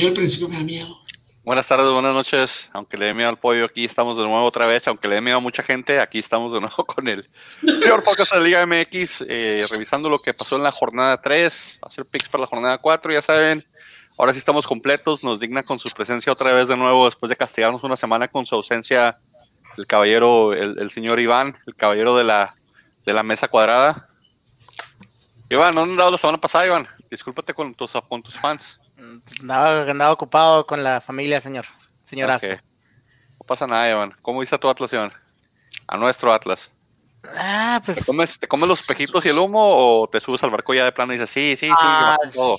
sonido al principio me da miedo. Buenas tardes, buenas noches. Aunque le dé miedo al pollo, aquí estamos de nuevo otra vez. Aunque le dé miedo a mucha gente, aquí estamos de nuevo con el peor podcast de la Liga MX, eh, revisando lo que pasó en la jornada 3, hacer picks para la jornada 4, ya saben. Ahora sí estamos completos, nos digna con su presencia otra vez de nuevo, después de castigarnos una semana con su ausencia, el caballero, el, señor Iván, el caballero de la, de la mesa cuadrada. Iván, ¿dónde andado la semana pasada, Iván? Discúlpate con tus, con tus fans. Andaba, andaba ocupado con la familia, señor. Señorazo. No pasa nada, Iván. ¿Cómo viste a tu Atlas, Iván? A nuestro Atlas. Ah, pues. ¿Te comes, ¿Te comes, los espejitos y el humo o te subes al barco ya de plano y dices, sí, sí, sí, ah, todo?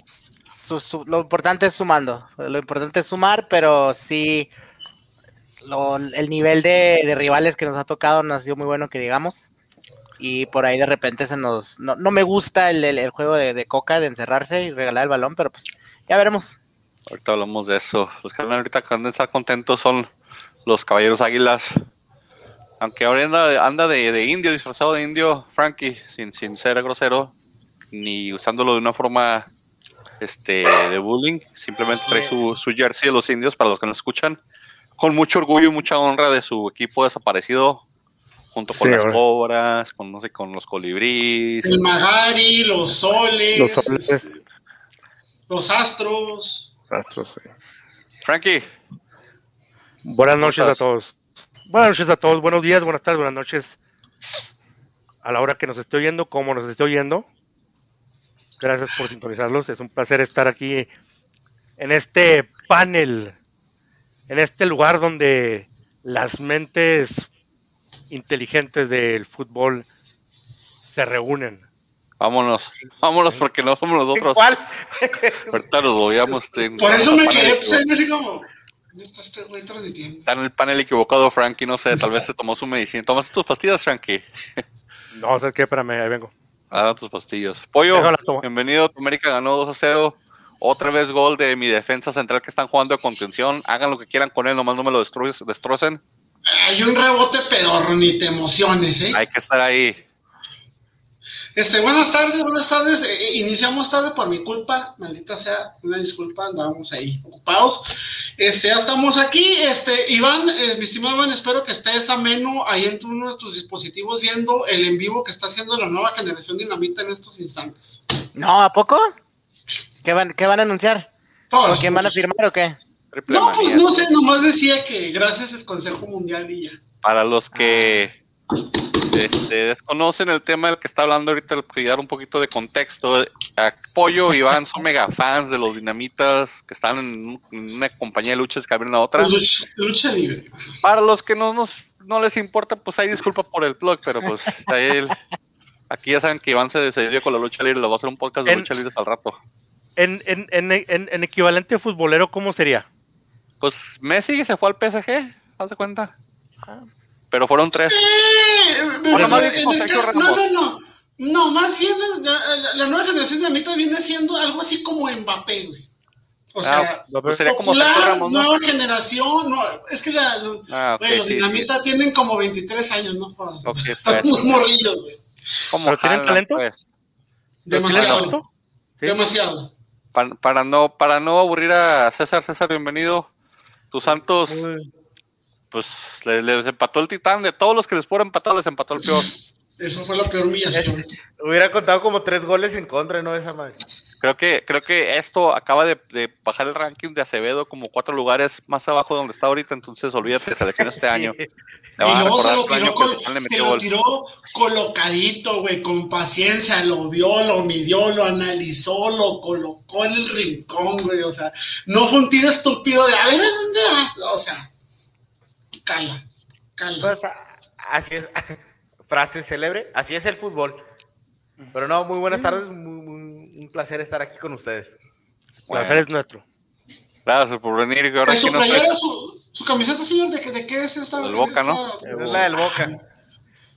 lo importante es sumando. Lo importante es sumar, pero sí. el nivel de, rivales que nos ha tocado no ha sido muy bueno, que digamos. Y por ahí de repente se nos. No, me gusta el, juego de, de, Coca, de encerrarse y regalar el balón, pero pues ya veremos. Ahorita hablamos de eso. Los que ahorita que estar contentos son los caballeros águilas. Aunque ahora anda, de, indio, disfrazado de indio, Frankie, sin, sin ser grosero, ni usándolo de una forma este, de bullying. Simplemente trae su, su jersey de los indios para los que nos escuchan. Con mucho orgullo y mucha honra de su equipo desaparecido, junto con las cobras, con no sé, con los colibríes. El Magari, los soles. Los soles. Los Astros. Astros, sí. Frankie. Buenas noches a todos. Buenas noches a todos. Buenos días, buenas tardes, buenas noches. A la hora que nos esté oyendo, como nos esté oyendo. Gracias por sintonizarlos. Es un placer estar aquí en este panel, en este lugar donde las mentes inteligentes del fútbol se reúnen. Vámonos, vámonos porque no somos nosotros. ¿Cuál? Ahorita los voyamos. Por eso me quedé pues, así como. Está en el panel equivocado, Frankie. No sé, tal vez se tomó su medicina. ¿Tomaste tus pastillas, Frankie? no, sé qué? Espérame, ahí vengo. Ah, tus pastillas. Pollo, bienvenido. América ganó 2 a 0. Otra vez gol de mi defensa central que están jugando de contención. Hagan lo que quieran con él, nomás no me lo destrocen. Hay un rebote pedorro, ni te emociones, ¿eh? Hay que estar ahí. Este, buenas tardes, buenas tardes. Eh, eh, iniciamos tarde por mi culpa, maldita sea, una disculpa, andábamos ahí ocupados. Este, ya estamos aquí. Este, Iván, eh, mi estimado Iván, espero que estés ameno ahí en uno de tus dispositivos viendo el en vivo que está haciendo la nueva generación Dinamita en estos instantes. No, ¿a poco? ¿Qué van, qué van a anunciar? Todos, quién van a firmar o qué? No, pues no sé, nomás decía que gracias al Consejo Mundial y ya. Para los que este, desconocen el tema del que está hablando ahorita, el dar un poquito de contexto. Pollo y Iván son mega fans de los dinamitas que están en, una compañía de luchas que abren a otra. Lucha, libre. Para los que no nos no les importa, pues hay disculpa por el blog, pero pues aquí ya saben que Iván se decidió con la lucha libre, lo va a hacer un podcast de lucha libre al rato. En, en, en, en, equivalente futbolero, ¿cómo sería? Pues Messi se fue al PSG, haz de cuenta. Ah, pero fueron tres. no, no, no. No, más bien la, nueva generación de Anita viene siendo algo así como Mbappé, güey. O sea, pues sería popular, como Ramos, nueva generación, no, es que la, los, ah, los dinamita tienen como 23 años, ¿no? Están muy morrillos, güey. ¿Pero tienen talento? Pues? Demasiado. Demasiado. Para, para, no, para no aburrir a César, César, bienvenido. Tus santos pues les, empató el titán. De todos los que les fueron empatar, les empató el peor. Eso fue la peor humillación. hubiera contado como tres goles en contra, ¿no? Esa madre. Creo que, creo que esto acaba de, bajar el ranking de Acevedo como cuatro lugares más abajo de donde está ahorita, entonces olvídate, selección este año. y luego se lo tiró, se lo tiró colocadito, güey, con paciencia, lo vio, lo midió, lo analizó, lo colocó en el rincón, güey, o sea, no fue un tiro estúpido de, a ver, ¿dónde? O sea, cala, cala. Pues, así es, frase célebre, así es el fútbol. Pero no, muy buenas tardes, un placer estar aquí con ustedes. El placer es nuestro. Gracias por venir. Ahora su, playera, su, su, camiseta, señor, ¿de, de qué es esta? El Boca, ¿no? Es la del Boca.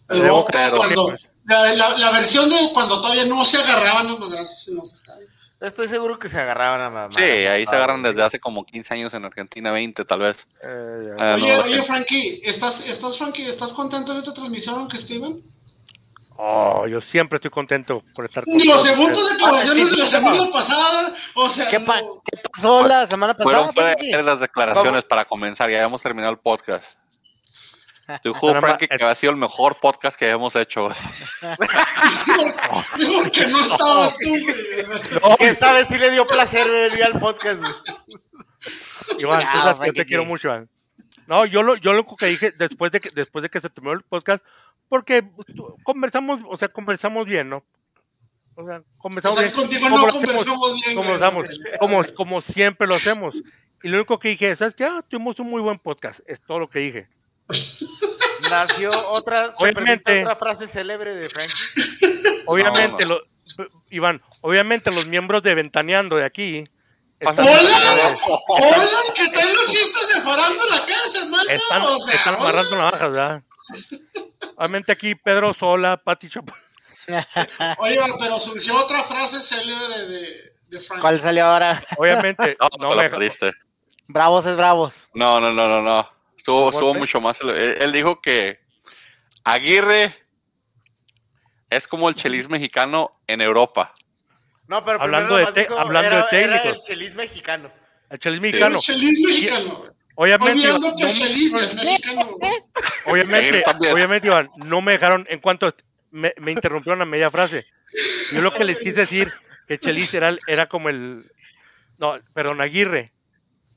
El, Boca, cuando, la, la, la, versión de cuando todavía no se agarraban los madrazos en los estadios. Estoy seguro que se agarraban a mamá. Sí, ahí se agarran desde hace como 15 años en Argentina, 20 tal vez. Eh, ah, oye, oye, Frankie, ¿estás, estás, Frankie, ¿estás contento de esta transmisión, aunque Steven? Oh, yo siempre estoy contento por estar con Ni los segundos declaraciones de la semana pasada, o sea, ¿Qué, pa- no. qué pasó la semana pasada? Fueron las declaraciones para comenzar, ya habíamos terminado el podcast. Más- Frankie que había sido el mejor podcast que habíamos hecho. Digo que no estabas tú, güey. Que esta vez sí le dio placer venir al podcast, güey. Iván, Ya, tú sabes que yo te quiero mucho, Iván. No, yo lo, yo lo único que dije después de que, después de que se terminó el podcast, porque pues, tú- conversamos, o sea, conversamos bien, ¿no? O sea, O conversamos sea, bien. contigo como no lo hacemos, conversamos bien. como, lo como, como siempre lo hacemos. Y lo único que dije, ¿sabes qué? Ah, tuvimos un muy buen podcast. Es todo lo que dije. Nació otra, te Obviamente. otra frase célebre de Frankie. Obviamente, no. lo- Iván, obviamente los miembros de Ventaneando de aquí están, ¡Hola! ¡Hola! ¿Qué tal los chistes de farándula acá, hermano? están, o sea, están hola. amarrando navajas, ¿verdad? Obviamente aquí Pedro Sola, Pati Chapo. Oye, pero surgió otra frase célebre de, de Frank. ¿Cuál salió ahora? Obviamente, No, no me lo perdiste. Bravos es bravos. No, no, no, no, no. Estuvo, ¿Cómo estuvo fue? mucho más. Él, él dijo que Aguirre es como el chelis mexicano en Europa. No, pero Hablando de nomás te- dijo, hablando de era técnicos. el chelis mexicano. el Chelis El mexicano. Chelis mexicano, güey. Obviamente, Iván, Olvidando que no el Chelis es mexicano, obviamente, también. obviamente, Iván, no me dejaron, en cuanto me, me interrumpieron a media frase. Yo lo que les quise decir, que Chelis era, era como el, no, perdón, Aguirre.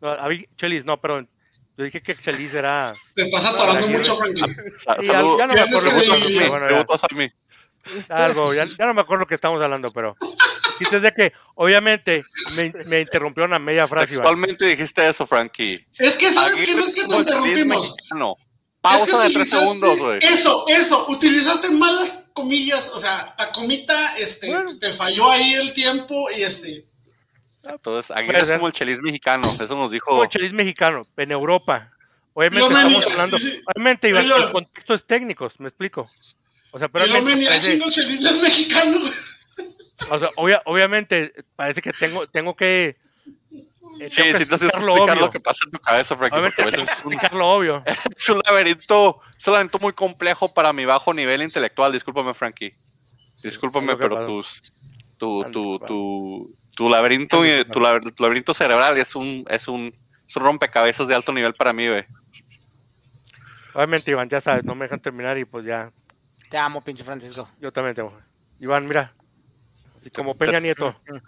No, Chelis, no, perdón. Yo dije que Chelis era, Te estás atorando mucho, Sí, ya, no me acuerdo. que algo, ya, ya no me acuerdo lo que estamos hablando, pero es de que obviamente me, me interrumpieron a media frase. Textualmente dijiste eso, Frankie. Es que, ¿sabes? Aguirre No es que te interrumpimos. Es que Pausa de tres segundos, güey. Eso, eso. Utilizaste malas comillas. O sea, la comita, este, Bueno. te falló ahí el tiempo y este. Entonces, Aguirre es como el chelis mexicano. Eso nos Como dijo. el Chelis mexicano, en Europa. Obviamente Lo estamos hablando, sí. obviamente Iván, Oye, el contexto es técnicos, me explico. O sea, pero parece- chingo el Chelis es mexicano, güey. o sea, obvia- obviamente parece que tengo, tengo que eh, Sí, haces explicar lo obvio. lo que pasa en tu cabeza, Frankie, Obviamente porque a veces es un, lo obvio. es un laberinto, es un laberinto muy complejo para mi bajo nivel intelectual. Discúlpame, Frankie. Discúlpame, pero tus, tu, tu, tu laberinto, tu, laber- tu laberinto cerebral es un, es un, es un rompecabezas de alto nivel para mí, güey. Obviamente, Iván, ya sabes, no me dejan terminar y pues ya, Te amo, pinche Francisco. yo también tengo. Iván, mira, así como Peña Nieto. De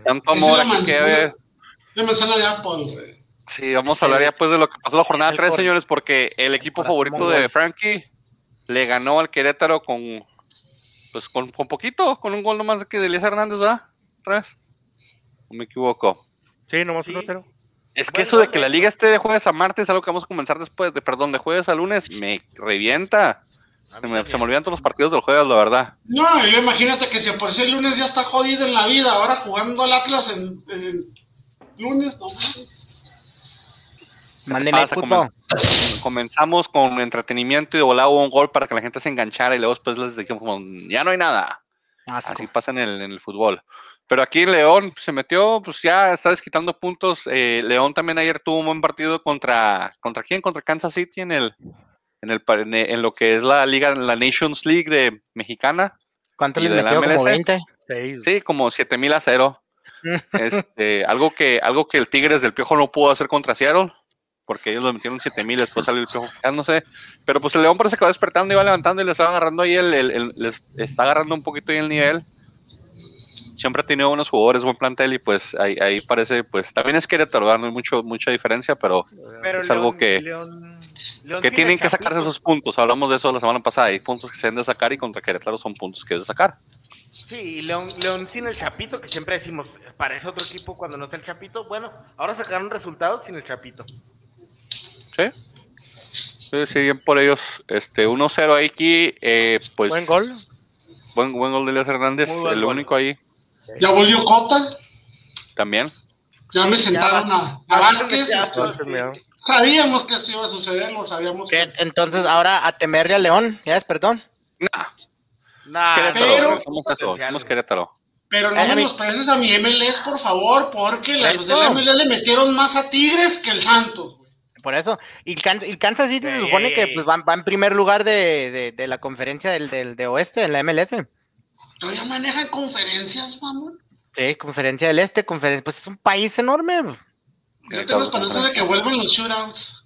tanto, amor aquí que de Apple, güey. Sí, vamos a hablar ya pues de lo que pasó en la jornada El 3, cor- señores, porque el equipo favorito de. Frankie le ganó al Querétaro con pues con, con poquito, con un gol nomás de que de Elías Hernández, ¿verdad? ¿O me equivoco? Sí, nomás Sí. un notero. Es que eso de que la liga esté de jueves a martes, algo que vamos a comenzar después, de perdón, de jueves a lunes, me revienta. Se me, también. se me olvidan todos los partidos del jueves, la verdad. No, yo imagínate que si por si el lunes ya está jodido en la vida, ahora jugando al Atlas en, en lunes, no fútbol. Comen- Comenzamos con entretenimiento y de volado hubo un gol para que la gente se enganchara y luego después les dijimos como, ya no hay nada. Asco. Así pasa en el, en el fútbol. Pero aquí León se metió, pues ya está desquitando puntos. Eh, León también ayer tuvo un buen partido contra, ¿contra quién? Contra Kansas City en el, en el, en, en lo que es la liga, la Nations League de mexicana. ¿Cuánto les metió? Como MLS? 20. Seis. Sí, como 7 mil a cero. Este, algo que, algo que el Tigres del Piojo no pudo hacer contra Seattle, porque ellos lo metieron 7 mil, después salió el Piojo quejándose. Pero pues el León parece que va despertando y va levantando y le está agarrando ahí el, el- el- les está agarrando un poquito ahí el nivel. Siempre ha tenido buenos jugadores, buen plantel y pues ahí, ahí parece, pues también es Querétaro, no hay mucho, mucha diferencia, pero Pero es algo que- León- León que tienen que sacarse esos puntos. Hablamos de eso la semana pasada, hay puntos que se deben de sacar y contra Querétaro son puntos que deben de sacar. Sí, y León, León sin el Chapito, que siempre decimos, parece otro equipo cuando no está el Chapito. Bueno, ahora sacaron resultados sin el Chapito. Sí. Sí, sí, bien por ellos. Este, 1-0 aquí, eh, pues Buen gol. Buen, buen gol de Elias Hernández, el gol. único ahí Ya volvió Cota, también. ya me sentaron a, a Vázquez. Sabíamos que esto iba a suceder, lo sabíamos. ¿Qué? Entonces ahora a temerle al León. ¿Ya despertó? Nah, Nah, Querétaro, pero- somos eso, potencial, somos güey. Querétaro. Pero no a me los prestes a mi MLS, por favor, porque la- los del. MLS le metieron más a Tigres que el Santos, güey. Por eso. Y Kan- y Kansas City se supone que pues, va, va en primer lugar de, de- de la conferencia del, del- de oeste, en la MLS. Todavía manejan conferencias, mamón. Sí, conferencia del este, conferencia. Pues es un país enorme. Yo tengo esperanza de que vuelvan los shootouts.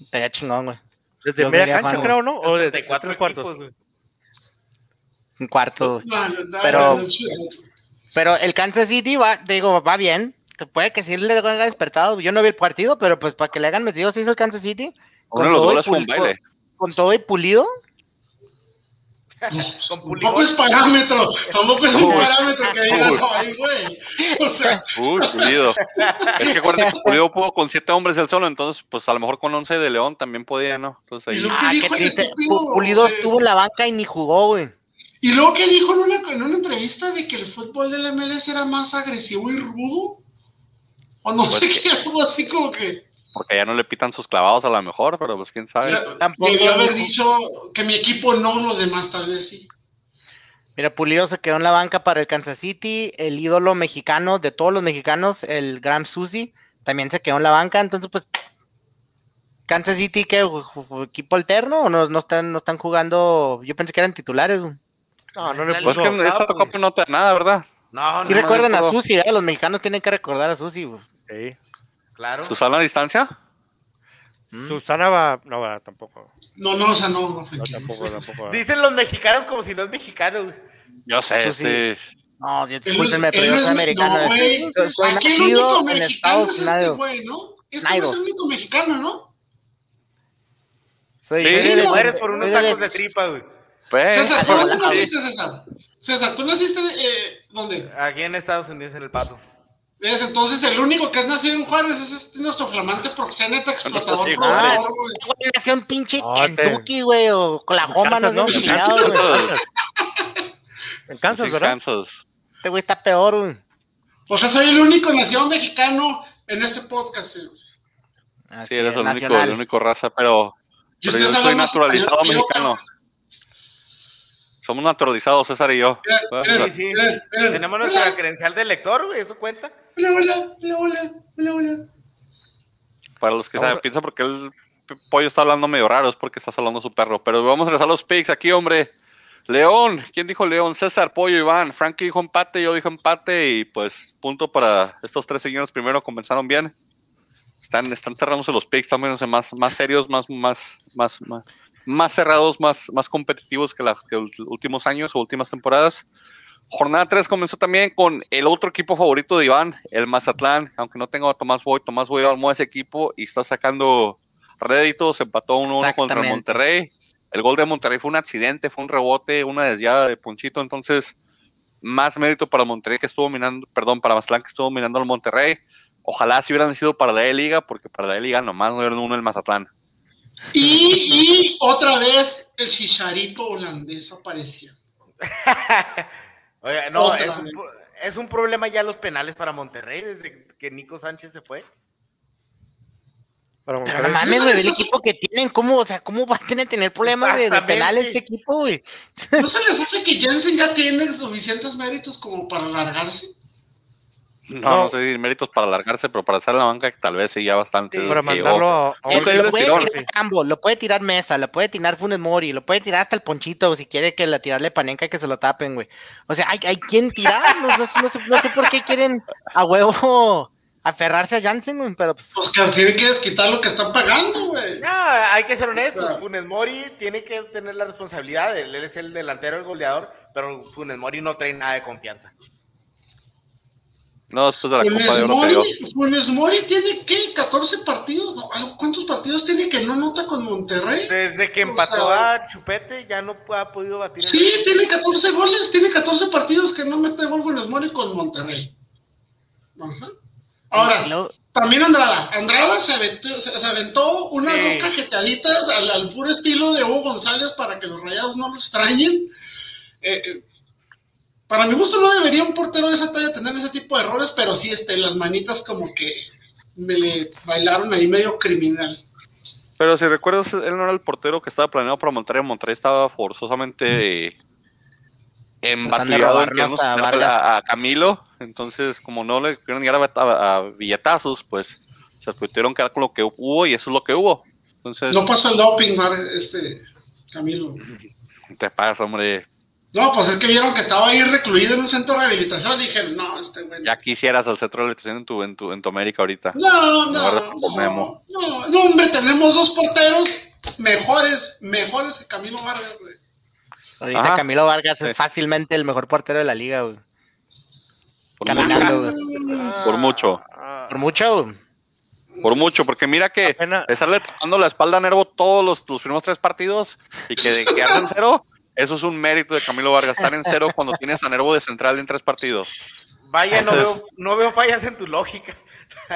Estaría chingón, güey. Desde Yo media cancha, creo, ¿no? O de 64 tres cuartos. Un cuarto. No, no, no, Pero- los. Pero el Kansas City va, digo, va bien. Puede que sí le haya despertado. Yo no vi el partido, pero pues para que le hagan metido se hizo el Kansas City. Uno de los todo y goles fue un pul- baile. Con todo y pulido. Con Tampoco es parámetro, tampoco es un Uy. parámetro que digas, ay, güey. O sea, Uy, Pulido. es que acuérdate que Pulido pudo con siete hombres él solo, entonces pues a lo mejor con once de León también podía, ¿no? Entonces Y ahí. lo- ¿Qué Ah, qué dijo el triste. estúpido, Pu- Pulido eh? estuvo en la banca y ni jugó, güey. y luego que dijo en una, en una entrevista de que el fútbol del MLS era más agresivo y rudo. O no Pues sé que- qué, algo así como que. Porque ya no le pitan sus clavados a lo mejor, pero pues quién O sabe. sea, Tampoco debió haber dicho que mi equipo no, los demás tal vez sí. Mira, Pulido se quedó en la banca para el Kansas City. El ídolo mexicano de todos los mexicanos, el Graham Susi, también se quedó en la banca. Entonces, pues, Kansas City, ¿qué? ¿Ju- ju- ¿Equipo alterno o no, no están, no están jugando? Yo pensé que eran titulares. güey. No, no le Pues puso. que esta copa no te da nada, ¿verdad? No, Sí no, recuerdan a. Susi, ¿eh? los mexicanos tienen que recordar a Susi. Sí. Claro. ¿Susana a distancia? Mm. Susana va. No, va, tampoco. No, no, o sea, no, no, No, tampoco, tampoco. va. Dicen los mexicanos como si no es mexicano, güey. Yo sé, Susi. este. No, discúlpenme, pero yo soy me- americano. No, güey. Yo soy Aquí el nacido único en mexicano Estados es este güey, ¿no? Este es el único mexicano, ¿no? Soy, Sí, soy sí, de- Mueres por unos soy de- tacos de tripa, güey. Pues, César, ¿dónde sí. naciste, César? César, ¿tú naciste eh, dónde? Aquí en Estados Unidos, en El Paso. Es entonces el único que es nacido en Juárez, es nuestro flamante proxeneta explotador. Juárez. güey. Güey, nació en pinche No, Kentucky, güey, o Oklahoma, no ¿no? sé, En Kansas, güey. Kansas. En Kansas, ¿verdad? Este güey está peor, güey. O sea, soy el único nacido mexicano en este podcast. Así Sí, eres es, el único, el único raza, pero, pero yo soy naturalizado español que yo, mexicano. Somos naturalizados, César y yo. Miren, Sí, sí. Tenemos nuestra Hola, credencial de lector, güey, eso cuenta. hola, hola, hola, hola, hola, hola. Para los que saben, piensan porque el pollo está hablando medio raro, es porque está saludando a su perro. Pero vamos a regresar a los picks aquí, hombre. León, ¿quién dijo León? César, Pollo, Iván. Frankie dijo empate, yo dije empate y pues punto para estos tres señores primero comenzaron bien. Están, están cerrándose los picks, están viéndose más, más serios, más, más, más, más, más cerrados, más, más competitivos que, los últimos años o últimas temporadas. Jornada 3 comenzó también con el otro equipo favorito de Iván, el Mazatlán. Aunque no tengo a Tomás Boy, Tomás Boy armó ese equipo y está sacando réditos. Empató 1-1 contra el. Monterrey. El gol de Monterrey fue un accidente, fue un rebote, una desviada de Ponchito. Entonces, más mérito para Monterrey que estuvo minando, perdón, para Mazatlán que estuvo minando al Monterrey. Ojalá si hubieran sido para la E-Liga, porque para la E-Liga nomás no eran uno el Mazatlán. Y, y otra vez el chicharito holandés apareció. No, es un, es un problema ya los penales para Monterrey desde que Nico Sánchez se fue. Para Pero no mames, güey, el equipo que tienen, ¿cómo, o sea, cómo van a tener, tener problemas de, penales ese equipo, güey? ¿No se les hace que Jensen ya tiene suficientes méritos como para largarse? No, No. no, sé si méritos para alargarse, pero para hacer la banca tal vez sí ya bastante. Sí, Para mandarlo a, a lo puede tirar Cambo, lo puede tirar Mesa, lo puede tirar Funes Mori, lo puede tirar hasta el Ponchito, si quiere que la tirarle Panenca y que se lo tapen, güey. O sea, hay, hay quien tirar, no, no sé- no sé, no sé por qué quieren a huevo aferrarse a Jansen, güey, pero pues, Pues que tienen que desquitar lo que están pagando, güey. No, hay que ser honestos. Claro. Funes Mori tiene que tener la responsabilidad. Él es el delantero, el goleador, pero Funes Mori no trae nada de confianza. No, después de la Copa Funes de Oro. Mori, Funes Mori tiene, ¿qué? ¿14 partidos? ¿Cuántos partidos tiene que no nota con Monterrey? Desde que O empató sea, a Chupete, ya no ha podido batir. Sí, tiene 14 goles, tiene 14 partidos que no mete gol Funes Mori con Monterrey. Ajá. Ahora, también Andrada. Andrada se aventó, se, se aventó unas Sí. dos cajeteaditas al, al puro estilo de Hugo González para que los rayados no lo extrañen. Eh, eh, para mi gusto no debería un portero de esa talla tener ese tipo de errores, pero sí, este, las manitas como que me le bailaron ahí medio criminal. Pero si recuerdas, él no era el portero que estaba planeado para Monterrey. Monterrey estaba forzosamente querernos a a, Camilo. Entonces, como no le querían llegar a, a- a billetazos, pues Se tuvieron que dar con lo que hubo y eso es lo que hubo. Entonces, No pasó el doping, Mar, este, Camilo. te pasa, hombre. No, pues es que vieron que estaba ahí recluido en un centro de rehabilitación y dijeron, no, este güey. Ya quisieras al centro de electricidad en tu, en tu, en tu América ahorita. No, no, no, Memo. no, no, hombre, tenemos dos porteros mejores, mejores que Camilo Vargas, güey. Ahorita Ajá. Camilo Vargas Sí. es fácilmente el mejor portero de la liga, güey. Por Caminando, mucho. güey. Por mucho. Ah, Por mucho, güey. Por mucho, porque mira que estarle tocando la espalda a Nervo todos los, los primeros tres partidos y que quedarse en cero, eso es un mérito de Camilo Vargas, estar en cero cuando tienes a Nervo de central en tres partidos. Vaya, no veo, no veo fallas en tu lógica.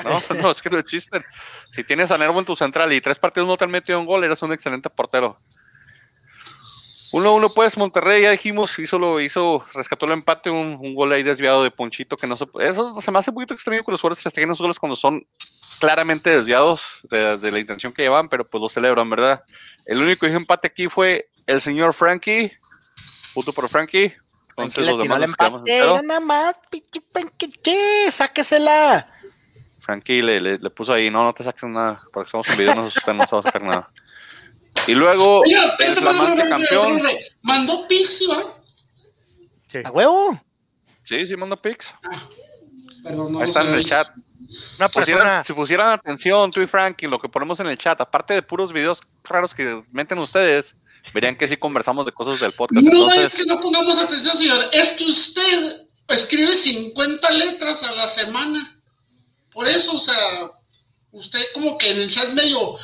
No, no, es que no existen. Si tienes a Nervo en tu central y tres partidos no te han metido un gol, eres un excelente portero. 1-1 pues Monterrey, ya dijimos, hizo, lo, hizo, rescató el empate, un, un gol ahí desviado de Ponchito que no se Eso se me hace un poquito extraño que los jugadores festejen esos goles cuando son claramente desviados de, de la intención que llevan, pero pues lo celebran, ¿verdad? El único empate aquí fue el señor Frankie, puto por Frankie. Entonces los demás el nos empate, nada más, ¿qué? Sáquesela. Frankie le, le, le puso ahí, no, no te saques nada, porque estamos en video, no se asusten, no se va a sacar nada. Y luego, Oye, el flamante campeón. Mandó Pixie, ¿va? sí. A huevo. Sí, sí, manda pics. Perdón, no Ahí están en el chat. Una persona, Pusieran- si pusieran atención, tú y Frankie, lo que ponemos en el chat, aparte de puros videos raros que meten ustedes, verían que sí conversamos de cosas del podcast. No es que no pongamos atención, señor. Es que usted escribe 50 letras a la semana. Por eso, o sea, usted como que en el chat medio.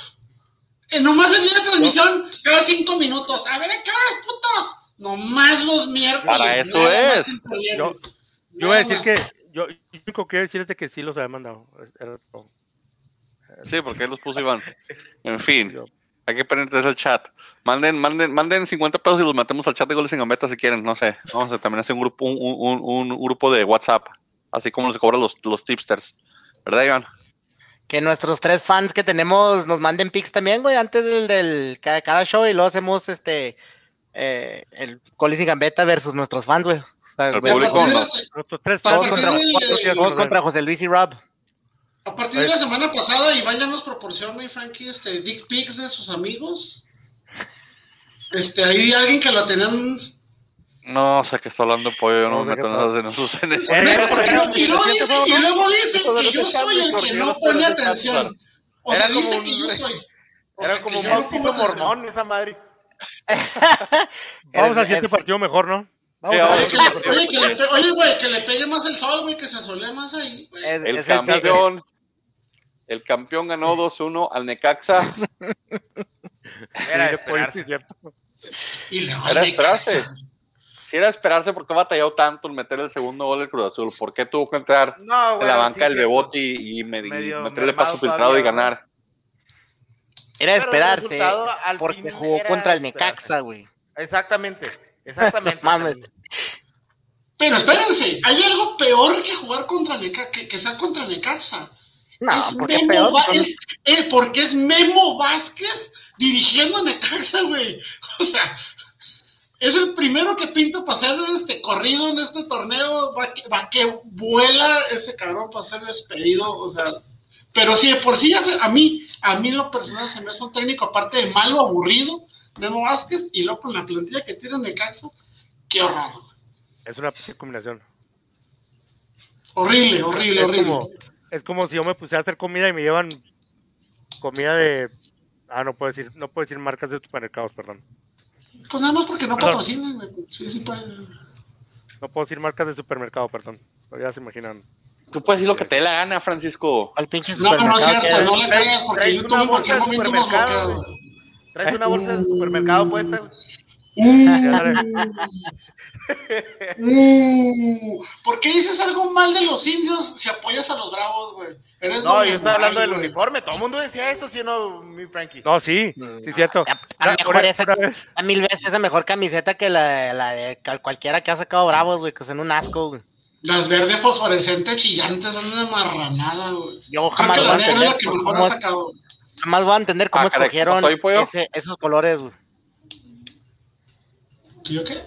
eh, nomás el día de transmisión, cada cinco minutos. A ver, ¿a qué horas, putos? Nomás los miércoles. Para eso es. yo voy a decir más. que, yo, lo único que voy a decir es de que sí los había mandado. Sí, porque ahí los puso Iván. En fin, Yo- hay que pendientes el chat. Manden, manden, manden 50 pesos y los metemos al chat de goles sin gambeta si quieren, no sé. Vamos a también hacer un grupo, un, un- un- un grupo de WhatsApp, así como se cobran los, los tipsters. ¿Verdad, Iván? Que nuestros tres fans que tenemos nos manden pics también, güey, antes del, del cada, cada show y luego hacemos este eh, el Colis y Gambetta versus nuestros fans, güey. O sea, El güey, público. No. Nuestros tres fans contra José Luis y Rob. A partir de la semana pasada, Iván ya nos proporciona, y Frankie, este, dick pics de sus amigos. Este, hay alguien que lo tenían. No sé qué está hablando Pollo, yo no No me meto en esos- en esos- Eh, y, luego siguiente dice, juego, y luego dice Eso de que yo soy el que no pone atención. O sea, Era como dice un- que yo soy. O Era sea, como que un bautizo mormón esa madre. Vamos al siguiente partido mejor, ¿no? Vamos a ver. que oye, que le pe- oye, güey, que le pegue más el sol, güey, que se asole más ahí, El es campeón, el campeón ganó 2-1 al Necaxa. Era Sí, esperarse. sí, cierto. Y luego Era esperarse. Si era esperarse, ¿por qué batalló tanto en meter el segundo gol del Cruz Azul? ¿Por qué tuvo que entrar No, en la banca sí, el cierto. Beboti y, me- y Medio meterle paso filtrado y ganar? Era esperarse al porque jugó contra el. Necaxa, güey. Exactamente, exactamente. Pero espérense, hay algo peor que jugar contra Necaxa, que, que sea contra Necaxa. No, es ¿por qué Memo peor? Son- es- eh, porque es Memo Vázquez dirigiendo a Necaxa, güey. O sea, es el primero que pinto para hacer este corrido en este torneo. Va que, va que vuela ese cabrón para ser despedido. O sea, pero sí, de por sí, ya se- a mí, a mí lo personal se me hace un técnico, aparte de malo, aburrido, Memo Vázquez, y luego con la plantilla que tiene Necaxa, qué horror. güey. Es una combinación. Horrible, horrible, horrible. como, es como si yo me pusiera a hacer comida y me llevan comida de. Ah, no puedo decir, no puedo decir marcas de supermercados, perdón. Pues nada más porque no Perdón. patrocinan, güey. Sí, sí, puede. No puedo decir marcas de supermercado, perdón. Pero ya se imaginan. Tú puedes decir lo que te dé la gana, Francisco. ¿Cuál pinche No, no es supermercado cierto, que no le Traes- creas, porque una en cualquier bolsa de momento. Traes una bolsa de supermercado puesta. Uh, ¿Por qué dices algo mal de los indios si apoyas a los bravos, güey? No, yo estaba hablando del uniforme. Todo el mundo decía eso, ¿sí o no, mi Frankie? No, sí, sí, cierto. A- mil veces esa mejor camiseta que la, la de cualquiera que ha sacado Bravos, güey, que son un asco, güey. Las verdes fosforescentes chillantes son una marranada, güey. Yo jamás voy a es entender cómo, mejor ha sacado. jamás voy a entender cómo Ah, caray, ¿qué escogieron esos colores, güey. ¿Yo qué?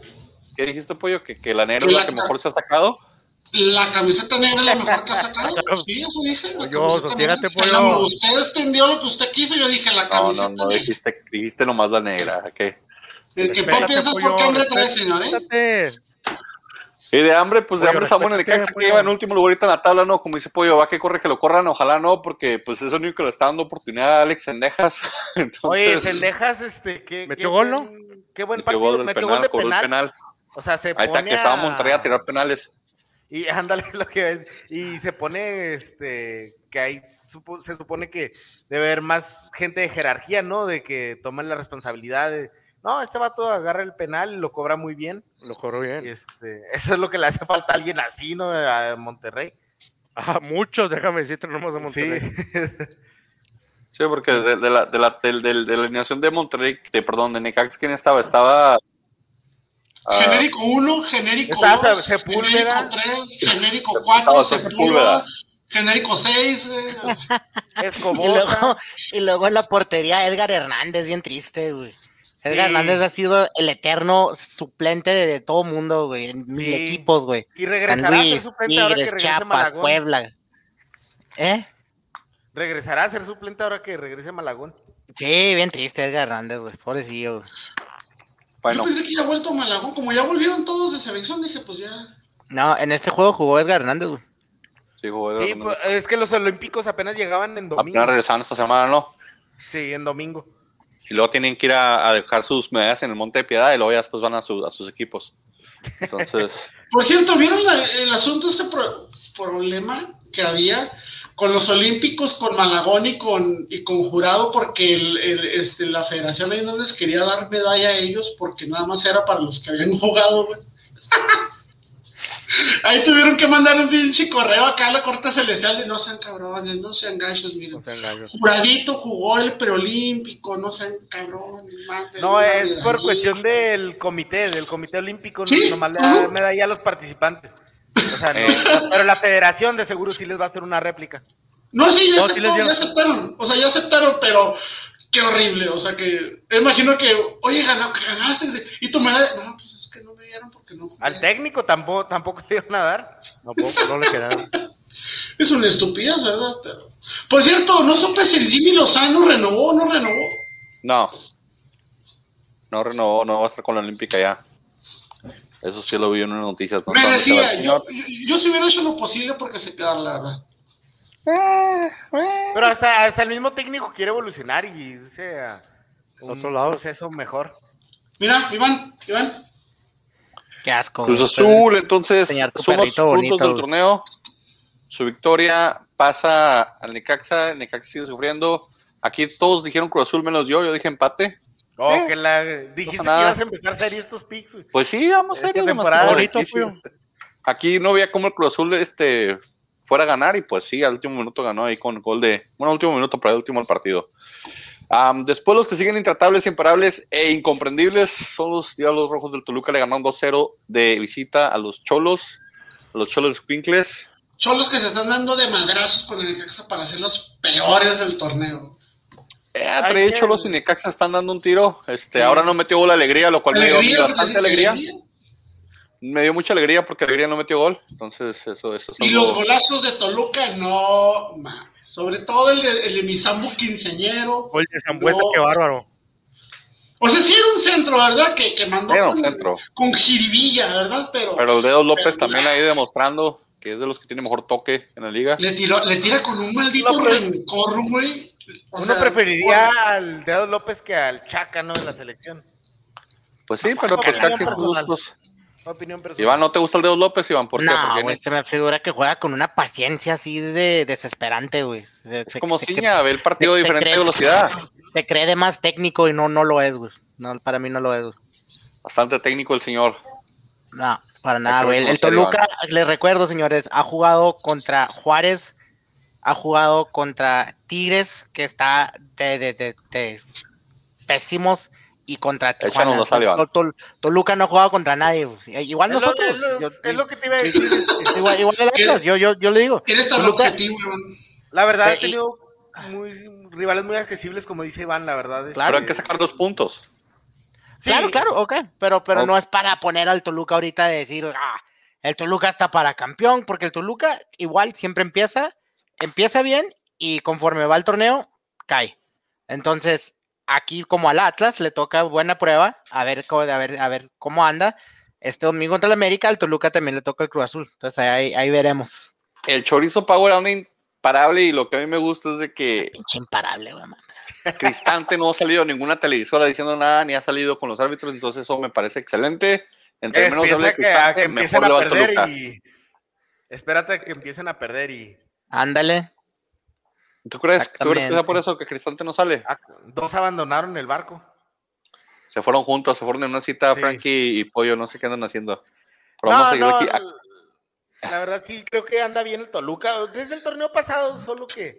¿Qué dijiste, Pollo? ¿Que, que la negra Que es la la- que mejor se ha sacado? La camiseta negra es la mejor que ha sacado. Sí, eso dije. La Yo, camiseta sostiérate, negra. pollo. Se la- Usted entendió lo que usted quiso. Yo dije la No, camiseta no, no, negra. dijiste, dijiste nomás la negra. ¿qué? El que Espérate, piensa pollo, por qué hambre trae, señor, ¿eh? Y de hambre, pues de Pollo, hambre Samuel en el respétate, Necaxa que pollo. lleva en último lugar ahorita en la tabla, ¿no? Como dice Pollo, va que corre que lo corran, ojalá no, porque pues es el único que le está dando oportunidad a Alex Sendejas. Oye, Entonces, Sendejas, este, qué, ¿Metió qué gol, buen- Qué buen partido, gol metió penal, gol de cobró el penal. penal. O sea, se Ahí está pone que estaba a- Monterrey a tirar penales. Y ándale lo que es. Y se pone, este, que ahí supo- se supone que debe haber más gente de jerarquía, ¿no? De que toman la responsabilidad de, no, este vato agarra el penal y lo cobra muy bien. Lo corro Y bien. este, eso es lo que le hace falta a alguien así, ¿no? A Monterrey. Ah, muchos, déjame decirte, no más de Sí. Sí, porque de, de la, de, la, del- del- de la alineación de Monterrey, de, perdón, de Necaxa, ¿quién estaba? Estaba... ah, Genérico 1, genérico Estaba 2, Sepúlveda. genérico 3, genérico Estaba 4, Sepúlveda. Sepúlveda, genérico 6. Y Escobosa. luego, y luego en la portería Edgar Hernández, bien triste, güey. Edgar Sí. Hernández ha sido el eterno suplente de, de todo mundo, güey, en mil Sí. equipos, güey. Y San regresará a ser Luis, suplente ahora que Tigres, regrese Chiapas, Malagón. Puebla. ¿Eh? Regresará a ser suplente ahora que regrese Malagón. Sí, bien triste Edgar Hernández, güey. Pobrecillo, güey. bueno, Yo pensé que ya ha vuelto Malagón. Como ya volvieron todos de selección, dije, pues ya. No, en este juego jugó Edgar Hernández, güey. sí, jugó Sí, Eduardo pues, es que los olímpicos apenas llegaban en domingo. Apenas regresaron esta semana, ¿no? Sí, en domingo. Y luego tienen que ir a, a dejar sus medallas en el Monte de Piedad y luego ya después van a, su- a sus equipos. Entonces, Por cierto, ¿vieron la- el asunto, este pro- problema que había con los Olímpicos, con Malagón y con, y con Jurado? Porque el, el, este, la federación ahí no les quería dar medalla a ellos porque nada más era para los que habían jugado, güey. Ahí tuvieron que mandar un pinche correo acá a la corte celestial de no sean cabrones, no sean gachos, miren. No sean gallos. Juradito jugó el preolímpico, no sean cabrones. No, es por cuestión del comité, del comité olímpico, Sí, nomás le da medalla a los participantes. O sea, no, pero la federación de seguro sí les va a hacer una réplica. No, sí, ya, No, aceptó, ya aceptaron. O sea, ya aceptaron, pero qué horrible. O sea, que me imagino que, oye, ganaste. Y tu medalla. No, pues es que no me dieron porque no. jugué. Al técnico tampoco, tampoco le iban a dar. Tampoco, no le quedaron. Es una estupidez, ¿verdad? Pero. Por cierto, no supe si el Jimmy Lozano renovó o no renovó. no. No renovó, no va a estar con la Olímpica ya. Eso sí lo vi en unas noticias. No me sé dónde se va el decía, señor. yo, yo, yo si hubiera hecho lo posible porque se quedara, la verdad. Pero hasta, hasta el mismo técnico quiere evolucionar y irse a un Otro lado. proceso mejor. Mira, Iván, Iván. Qué asco. Cruz. Azul, entonces, suma sus puntos bonito, del torneo. Su victoria pasa al Necaxa. El Necaxa sigue sufriendo. Aquí todos dijeron Cruz Azul menos yo. Yo dije empate. Oh, Eh, que la, dijiste que nada. ibas a empezar serio estos picks, güey. Pues sí, vamos serios. que aquí, no veía cómo el Cruz Azul este, fuera a ganar y pues sí, al último minuto ganó ahí con gol de... Bueno, último minuto, pero el último del partido. Después los que siguen intratables, imparables e incomprendibles son los Diablos Rojos del Toluca. Le ganaron 2-0 de visita a los Cholos, a los Cholos Quincles. Cholos que se están dando de madrazos con el Necaxa para ser los peores del torneo. Eh, Ay, entre qué- Cholos y Necaxa están dando un tiro. Este, Sí. Ahora no metió gol Alegría, lo cual me dio Alegría, bastante alegría. Me dio mucha alegría porque Alegría no metió gol. Entonces, eso, eso es Y los golazos de Toluca, no, mames. Sobre todo el de, el de Misambu quinceañero. Gol de Zambuesa, No. qué bárbaro. O sea, sí era un centro, ¿verdad? Que, que mandó Era un con, centro. con jiribilla, ¿verdad? Pero, Pero el Dedos López Pero- también ahí demostrando que es de los que tiene mejor toque en la liga. le, tiró, le tira con un maldito rencor, güey. Uno sea, preferiría al Dedo López que al Chaca, ¿no? En la selección. Pues sí, pero pues cada quien sus gustos. Opinión personal. Iván, ¿no te gusta el Dedos López, Iván? ¿Por qué? Porque güey, se me figura que juega con una paciencia así de desesperante, güey. Se- es se- como Ciña, ve el partido se- se diferente cree- velocidad. Se cree de más técnico y no, no lo es, güey. No, para mí no lo es, güey. Bastante técnico el señor. No, para nada, güey. El, el Toluca, les recuerdo, señores, ha jugado contra Juárez, ha jugado contra Tigres, que está de, de, de, de pésimos, y contra Tijuana. Tol- Tol- Toluca no ha jugado contra nadie. Eh, Igual Es lo, nosotros. es lo- yo- es lo que te iba a decir. este, igual, igual el yo, yo, yo le digo. Eres tan Toluca- objetivo. La verdad, Ve, he tenido muy, rivales muy accesibles, como dice Iván, la verdad. es Pero hay que- sacar dos puntos. Sí, Claro, claro, ok. Pero, pero no es para poner al Toluca ahorita de decir, ah, el Toluca está para campeón, porque el Toluca igual siempre empieza, empieza bien y conforme va el torneo, cae. Entonces, aquí como al Atlas le toca buena prueba, a ver cómo, a ver, a ver cómo anda. Este domingo contra el América, al Toluca también le toca el Cruz Azul. Entonces ahí, ahí veremos. El chorizo Power anda imparable y lo que a mí me gusta es de que Pinche imparable, güey. Cristante no ha salido a ninguna televisora diciendo nada, ni ha salido con los árbitros, entonces eso me parece excelente. Entre menos Empieza hable Cristante, mejor le a va al perder Toluca. y. Espérate que empiecen a perder y. Ándale. ¿Tú crees, ¿Tú crees que sea por eso que Cristante no sale? ah, dos abandonaron el barco. Se fueron juntos, se fueron en una cita Sí. Frankie y Pollo, no sé qué andan haciendo. Pero vamos a seguir aquí. Ah, La verdad sí creo que anda bien el Toluca. Desde el torneo pasado, solo que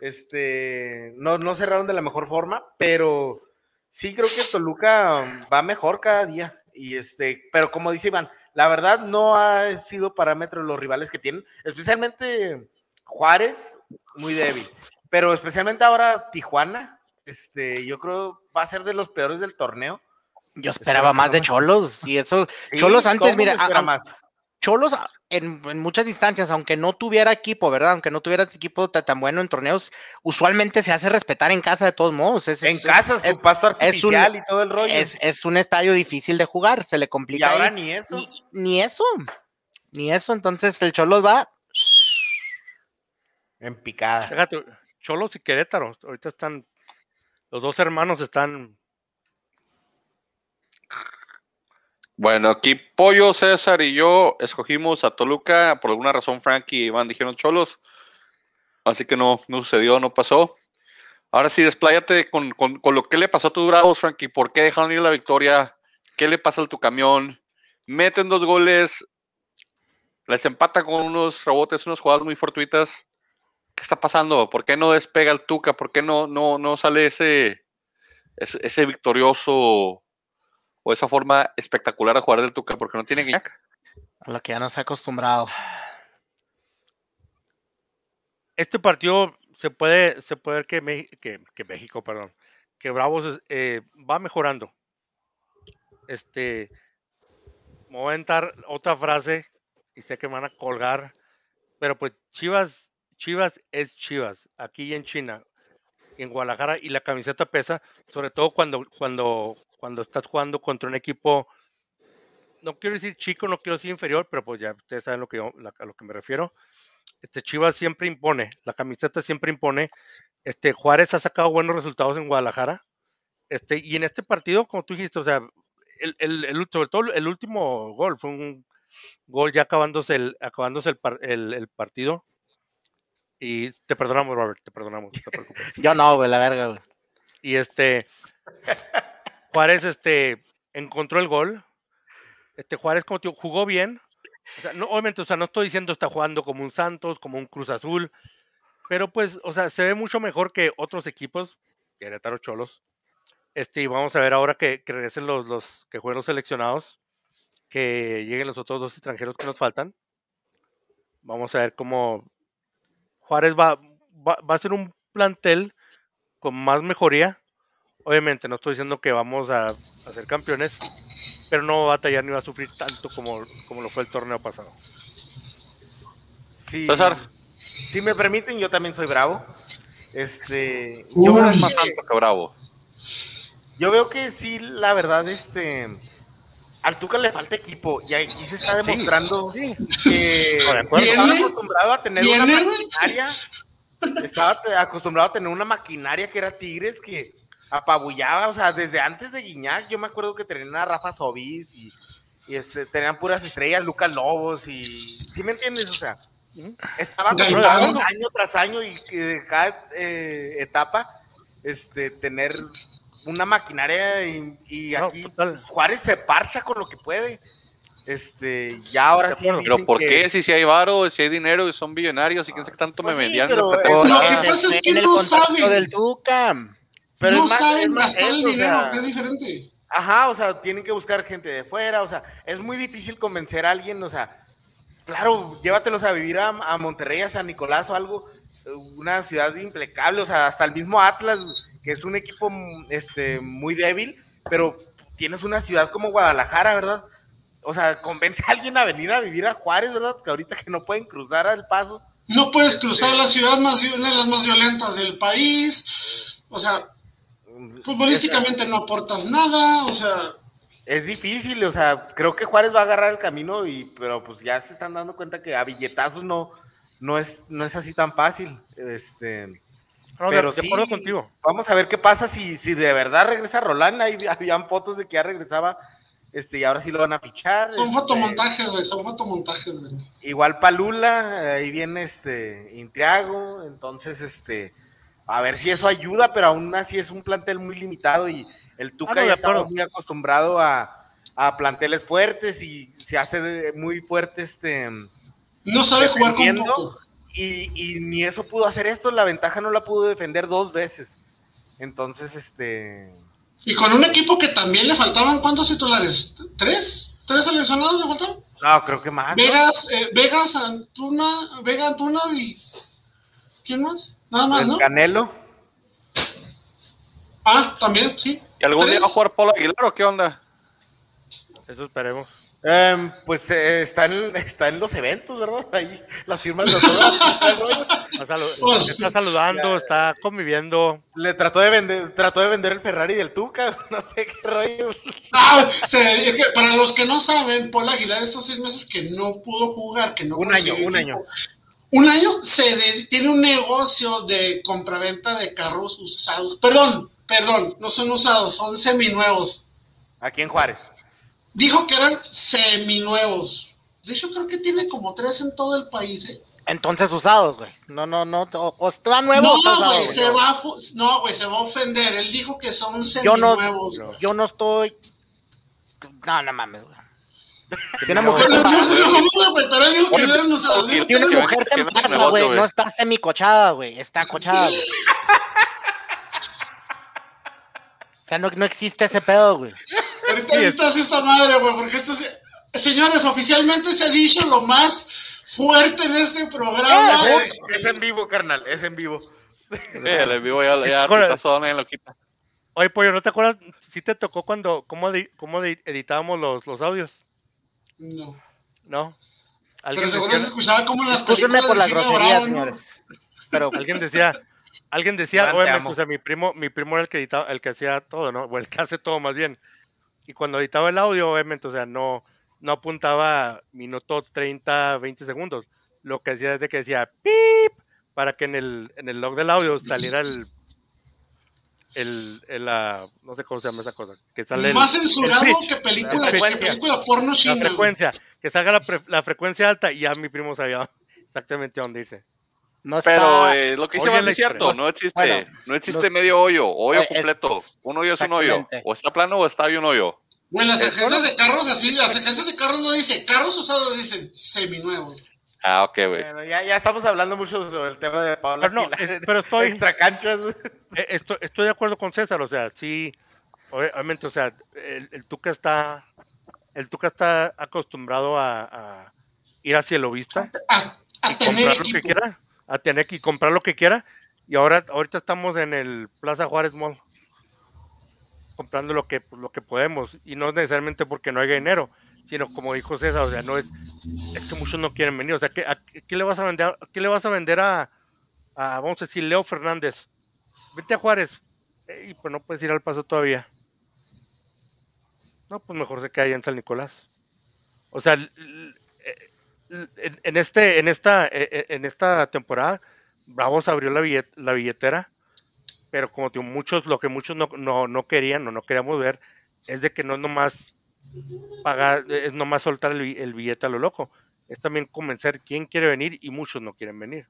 este no, no cerraron de la mejor forma, pero sí creo que el Toluca va mejor cada día. Y este, pero como dice Iván, la verdad no ha sido parámetro los rivales que tienen, especialmente Juárez, muy débil. Pero especialmente ahora Tijuana, este, yo creo va a ser de los peores del torneo. Yo esperaba más de. Cholos. Y eso, Sí, Cholos antes, mira, a- más. Cholos en, en muchas instancias, aunque no tuviera equipo, ¿verdad? Aunque no tuviera equipo ta- tan bueno en torneos, usualmente se hace respetar en casa de todos modos. Es, En es- casa, su es, pasto es un- artificial y todo el rollo. es- un estadio difícil de jugar, se le y complica. ahora ahí. ni eso. Ni, ni eso, ni eso. Entonces el Cholos va. En picada. Fíjate, Cholos y Querétaro, ahorita están, los dos hermanos están, Bueno, aquí Pollo, César y yo escogimos a Toluca. Por alguna razón, Frankie y Iván dijeron cholos. Así que no, no sucedió, no pasó. Ahora sí, despláyate con, con- con lo que le pasó a tus bravos, Frankie. ¿Por qué dejaron ir la victoria? ¿Qué le pasa al tu camión? Meten dos goles. Les empata con unos rebotes, unas jugadas muy fortuitas. ¿Qué está pasando? ¿Por qué no despega el Tuca? ¿Por qué no, no, no sale ese, ese, ese victorioso o esa forma espectacular de jugar del Tuca? Porque no tiene Guiñac. A lo que ya nos ha acostumbrado. este partido se puede, se puede ver que, Me- que, que México, perdón, que Bravos eh, va mejorando. Este, me voy a aventar otra frase y sé que me van a colgar, pero pues Chivas, Chivas es Chivas, aquí y en China, en Guadalajara, y la camiseta pesa, sobre todo cuando, cuando, cuando estás jugando contra un equipo, no quiero decir chico, no quiero decir inferior, pero pues ya ustedes saben lo que yo- a lo que me refiero este Chivas siempre impone, la camiseta siempre impone. Este Juárez ha sacado buenos resultados en Guadalajara. Este, y en este partido, como tú dijiste, o sea, el, el, sobre todo el último gol fue un gol ya acabándose el, acabándose el- el partido. Y te perdonamos, Robert, te perdonamos, no te preocupes. Yo no, güey, la verga, güey. Y este Juárez este encontró el gol. Este Juárez como jugó bien. O sea, no, obviamente, o sea, no estoy diciendo está jugando como un Santos, como un Cruz Azul, pero pues, o sea, se ve mucho mejor que otros equipos, Querétaro Cholos. Este, y vamos a ver ahora que, que regresen los, los que jueguen los seleccionados, que lleguen los otros dos extranjeros que nos faltan. Vamos a ver cómo Juárez va, va, va a ser un plantel con más mejoría. Obviamente, no estoy diciendo que vamos a, a ser campeones, pero no va a batallar ni va a sufrir tanto como, como lo fue el torneo pasado. Sí, César. si me permiten, yo también soy bravo. Este, Uy. yo, veo más que Bravo. yo veo que sí, la verdad, este, al Tuca le falta equipo y aquí se está demostrando que No, de acuerdo. estaba ¿Tiene? acostumbrado a tener una maquinaria, estaba acostumbrado a tener una maquinaria que era Tigres que apabullaba, o sea, desde antes de Guiñac, yo me acuerdo que tenían a Rafa Sobis y, y, este, tenían puras estrellas, Lucas Lobos y, ¿sí me entiendes? O sea, estaba acostumbrado año tras año y de cada eh, etapa este, tener una maquinaria y, y No, aquí total. pues, Juárez se parcha con lo que puede. Este, ya ahora sí. acuerdo. Pero dicen ¿por que- qué? Si, si hay varo, si hay dinero y son billonarios y quién sabe qué tanto Pues me sí, vendían pero. Lo que pasa es que en el no saben. del. Pero no es más, es saben más gastar el eso, o dinero, sea, que es diferente. Ajá, o sea, tienen que buscar gente de fuera, o sea, es muy difícil convencer a alguien, o sea, claro, llévatelos a vivir a, a Monterrey, a San Nicolás o algo, una ciudad impecable, o sea, hasta el mismo Atlas, que es un equipo este, muy débil, pero tienes una ciudad como Guadalajara, ¿verdad? o sea, convence a alguien a venir a vivir a Juárez, ¿verdad? Que ahorita que no pueden cruzar al paso. No puedes cruzar la ciudad más, una de las más violentas del país. O sea, futbolísticamente no aportas nada, o sea. Es difícil, o sea, creo que Juárez va a agarrar el camino, y, pero pues ya se están dando cuenta que a billetazos no, no, es, no es así tan fácil. Este, pero de, acuerdo contigo. Vamos a ver qué pasa si, si de verdad regresa Roland. Ahí habían fotos de que ya regresaba este, y ahora sí lo van a fichar. Son este, fotomontajes, güey, son fotomontajes, güey. Igual Palula, ahí viene este Intriago, entonces este, a ver si eso ayuda, pero aún así es un plantel muy limitado y el Tuca ah, ya está muy acostumbrado a, a, planteles fuertes y se hace muy fuerte este. No sabe jugar con poco. Y, y, ni eso pudo hacer esto, la ventaja no la pudo defender dos veces. Entonces, este. Y con un equipo que también le faltaban, ¿cuántos titulares? ¿Tres? ¿Tres seleccionados le faltaban? No, creo que más. Vegas, eh, Vegas, Antuna, Vega Antuna y. ¿Quién más? Nada más, ¿no? Canelo. Ah, también, sí. ¿Y algún día va a jugar Polo Aguilar o qué onda? Eso esperemos. Em, pues eh, está, en, está en los eventos, ¿verdad? Ahí las firmas de está, está saludando, está conviviendo. Le trató de vender, trató de vender el Ferrari del Tuca, no sé qué rollo. Ah, es que para los que no saben, Paul Aguilar estos seis meses que no pudo jugar, que no un año, un año. Un año se tiene un negocio de compraventa de carros usados. Perdón, perdón, no son usados, son seminuevos. Aquí en Juárez. Dijo que eran seminuevos. De hecho, creo que tiene como tres en todo el país, ¿eh? Entonces usados, güey. No, no, no. O está nuevo no, o güey, se va a, no, güey, se va a ofender. Él dijo que son seminuevos. Yo no, yo no estoy. No, no mames, güey. Si una mujer una mujer se embaraza, güey, no está semicochada, güey. Está cochada, güey. O sea, no, no existe ese pedo, güey. Ahorita necesitas esta madre, güey, porque esto es... Señores, oficialmente se ha dicho lo más fuerte en este programa. Es, en vivo, carnal, es en vivo. el en vivo ya, ya lo quita. Oye, Pollo, ¿no te acuerdas? si te tocó cuando, cómo, cómo editábamos los, los audios? No. ¿No? Pero seguro se escuchaba como en las películas por la grosería, señores. Pero alguien decía, alguien decía, obviamente, o sea, mi primo, mi primo era el que editaba, el que hacía todo, ¿no? O el que hace todo más bien. Y cuando editaba el audio, obviamente, o sea, no, no apuntaba minuto 30, 20 segundos. Lo que hacía es de que decía pip para que en el, en el log del audio saliera el el, el la, no sé cómo se llama esa cosa, que sale más censurado que película, película porno china. La frecuencia, que salga la, la, frecuencia alta y ya mi primo sabía exactamente dónde irse. No Pero eh, lo que dice es cierto, no existe, no existe medio hoyo, hoyo eh, completo. un hoyo es un hoyo, o está plano o está hay un hoyo. Bueno, las agencias de carros así, las agencias de carros no dicen carros usados, dicen seminuevos. Ah, ok, güey. Bueno, ya, ya, estamos hablando mucho sobre el tema de Pablo. Pero, no, pero estoy. Extra canchas. Eh, estoy, estoy, de acuerdo con César, o sea, sí. Obviamente, o sea, el, el Tuca está. El Tuca está acostumbrado a, a ir hacia el vista y comprar lo que quiera. A tener que comprar lo que quiera. Y ahora, ahorita estamos en el Plaza Juárez Mall comprando lo que, lo que podemos. Y no necesariamente porque no haya dinero, sino como dijo César, o sea, no es, es que muchos no quieren venir, o sea, ¿qué, qué le vas a vender, qué le vas a vender a, vamos a decir, Leo Fernández? Vete a Juárez, y pues no puedes ir al paso todavía. No, pues mejor se queda allá en San Nicolás. O sea, en, este, en esta, e, e, en esta temporada, Bravos abrió la, la billetera, pero como muchos, lo que muchos no, no, no querían o no queríamos ver, es de que no es nomás pagar, es nomás soltar el, billete a lo loco. Es también convencer quién quiere venir y muchos no quieren venir.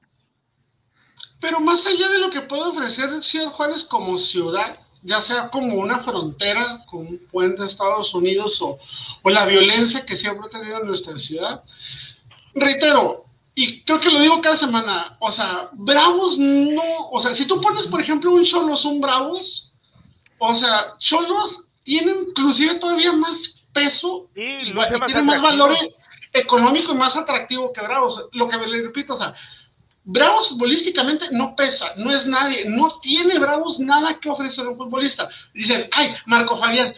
Pero más allá de lo que puede ofrecer Ciudad Juárez como ciudad, ya sea como una frontera con un puente de Estados Unidos o, o la violencia que siempre ha tenido en nuestra ciudad, reitero, y creo que lo digo cada semana, o sea, Bravos no, o sea, si tú pones, por ejemplo, un Cholos, un Bravos, o sea, Cholos tiene inclusive todavía más peso y, tiene más valor económico y más atractivo que Bravos. Lo que le repito, o sea, Bravos futbolísticamente no pesa, no es nadie, no tiene Bravos nada que ofrecer a un futbolista. Dicen, ay, Marco Fabián,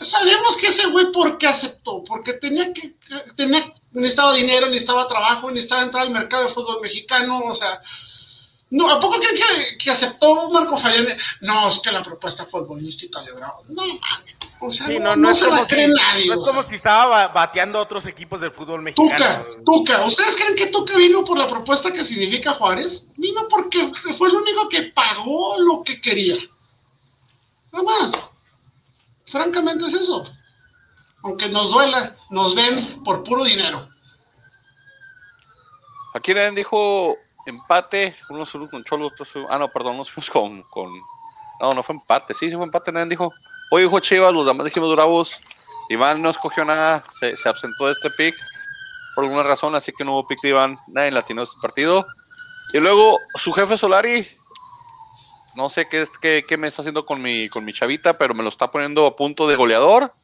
sabemos que ese güey, ¿por qué aceptó? Porque tenía que, tenía, necesitaba dinero, necesitaba trabajo, necesitaba entrar al mercado de fútbol mexicano, o sea, no, ¿a poco creen que, que aceptó Marco Fallone? No, es que la propuesta futbolística de Bravo. No mames. O sea, Sí, no, se la si, cree nadie. no es o como si estaba ba- bateando a otros equipos del fútbol mexicano. Tuca, Tuca, ¿ustedes creen que Tuca vino por la propuesta que significa Juárez? Vino porque fue el único que pagó lo que quería. Nada más. Francamente es eso. Aunque nos duela, nos ven por puro dinero. Aquí nadie dijo empate, unos con Cholo, otros fuimos- ah no, perdón, unos fuimos con, con, no, no fue empate, sí, sí fue empate, nadie dijo, hoy dijo Chivas, los demás dijimos Bravos, Iván no escogió nada, se, se absentó de este pick, por alguna razón, así que no hubo pick de Iván, nadie latino este partido, y luego su jefe Solari, no sé qué, es, qué, qué me está haciendo con mi, con mi chavita, pero me lo está poniendo a punto de goleador,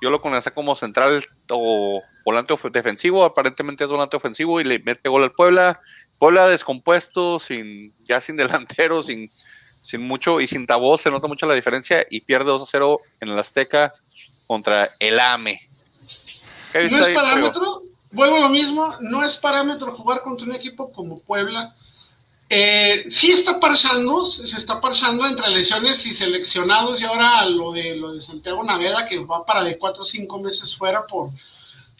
yo lo comencé como central o volante defensivo, aparentemente es volante ofensivo y le mete gol al Puebla. Puebla descompuesto, sin, ya sin delantero, sin, sin mucho y sin tabó, se nota mucho la diferencia y pierde 2 a 0 en el Azteca contra el AME. ¿Qué viste No es parámetro, vuelvo a lo mismo, no es parámetro jugar contra un equipo como Puebla. Eh, sí está parchando, se está parchando entre lesiones y seleccionados y ahora lo de lo de Santiago Naveda que va para de cuatro o cinco meses fuera por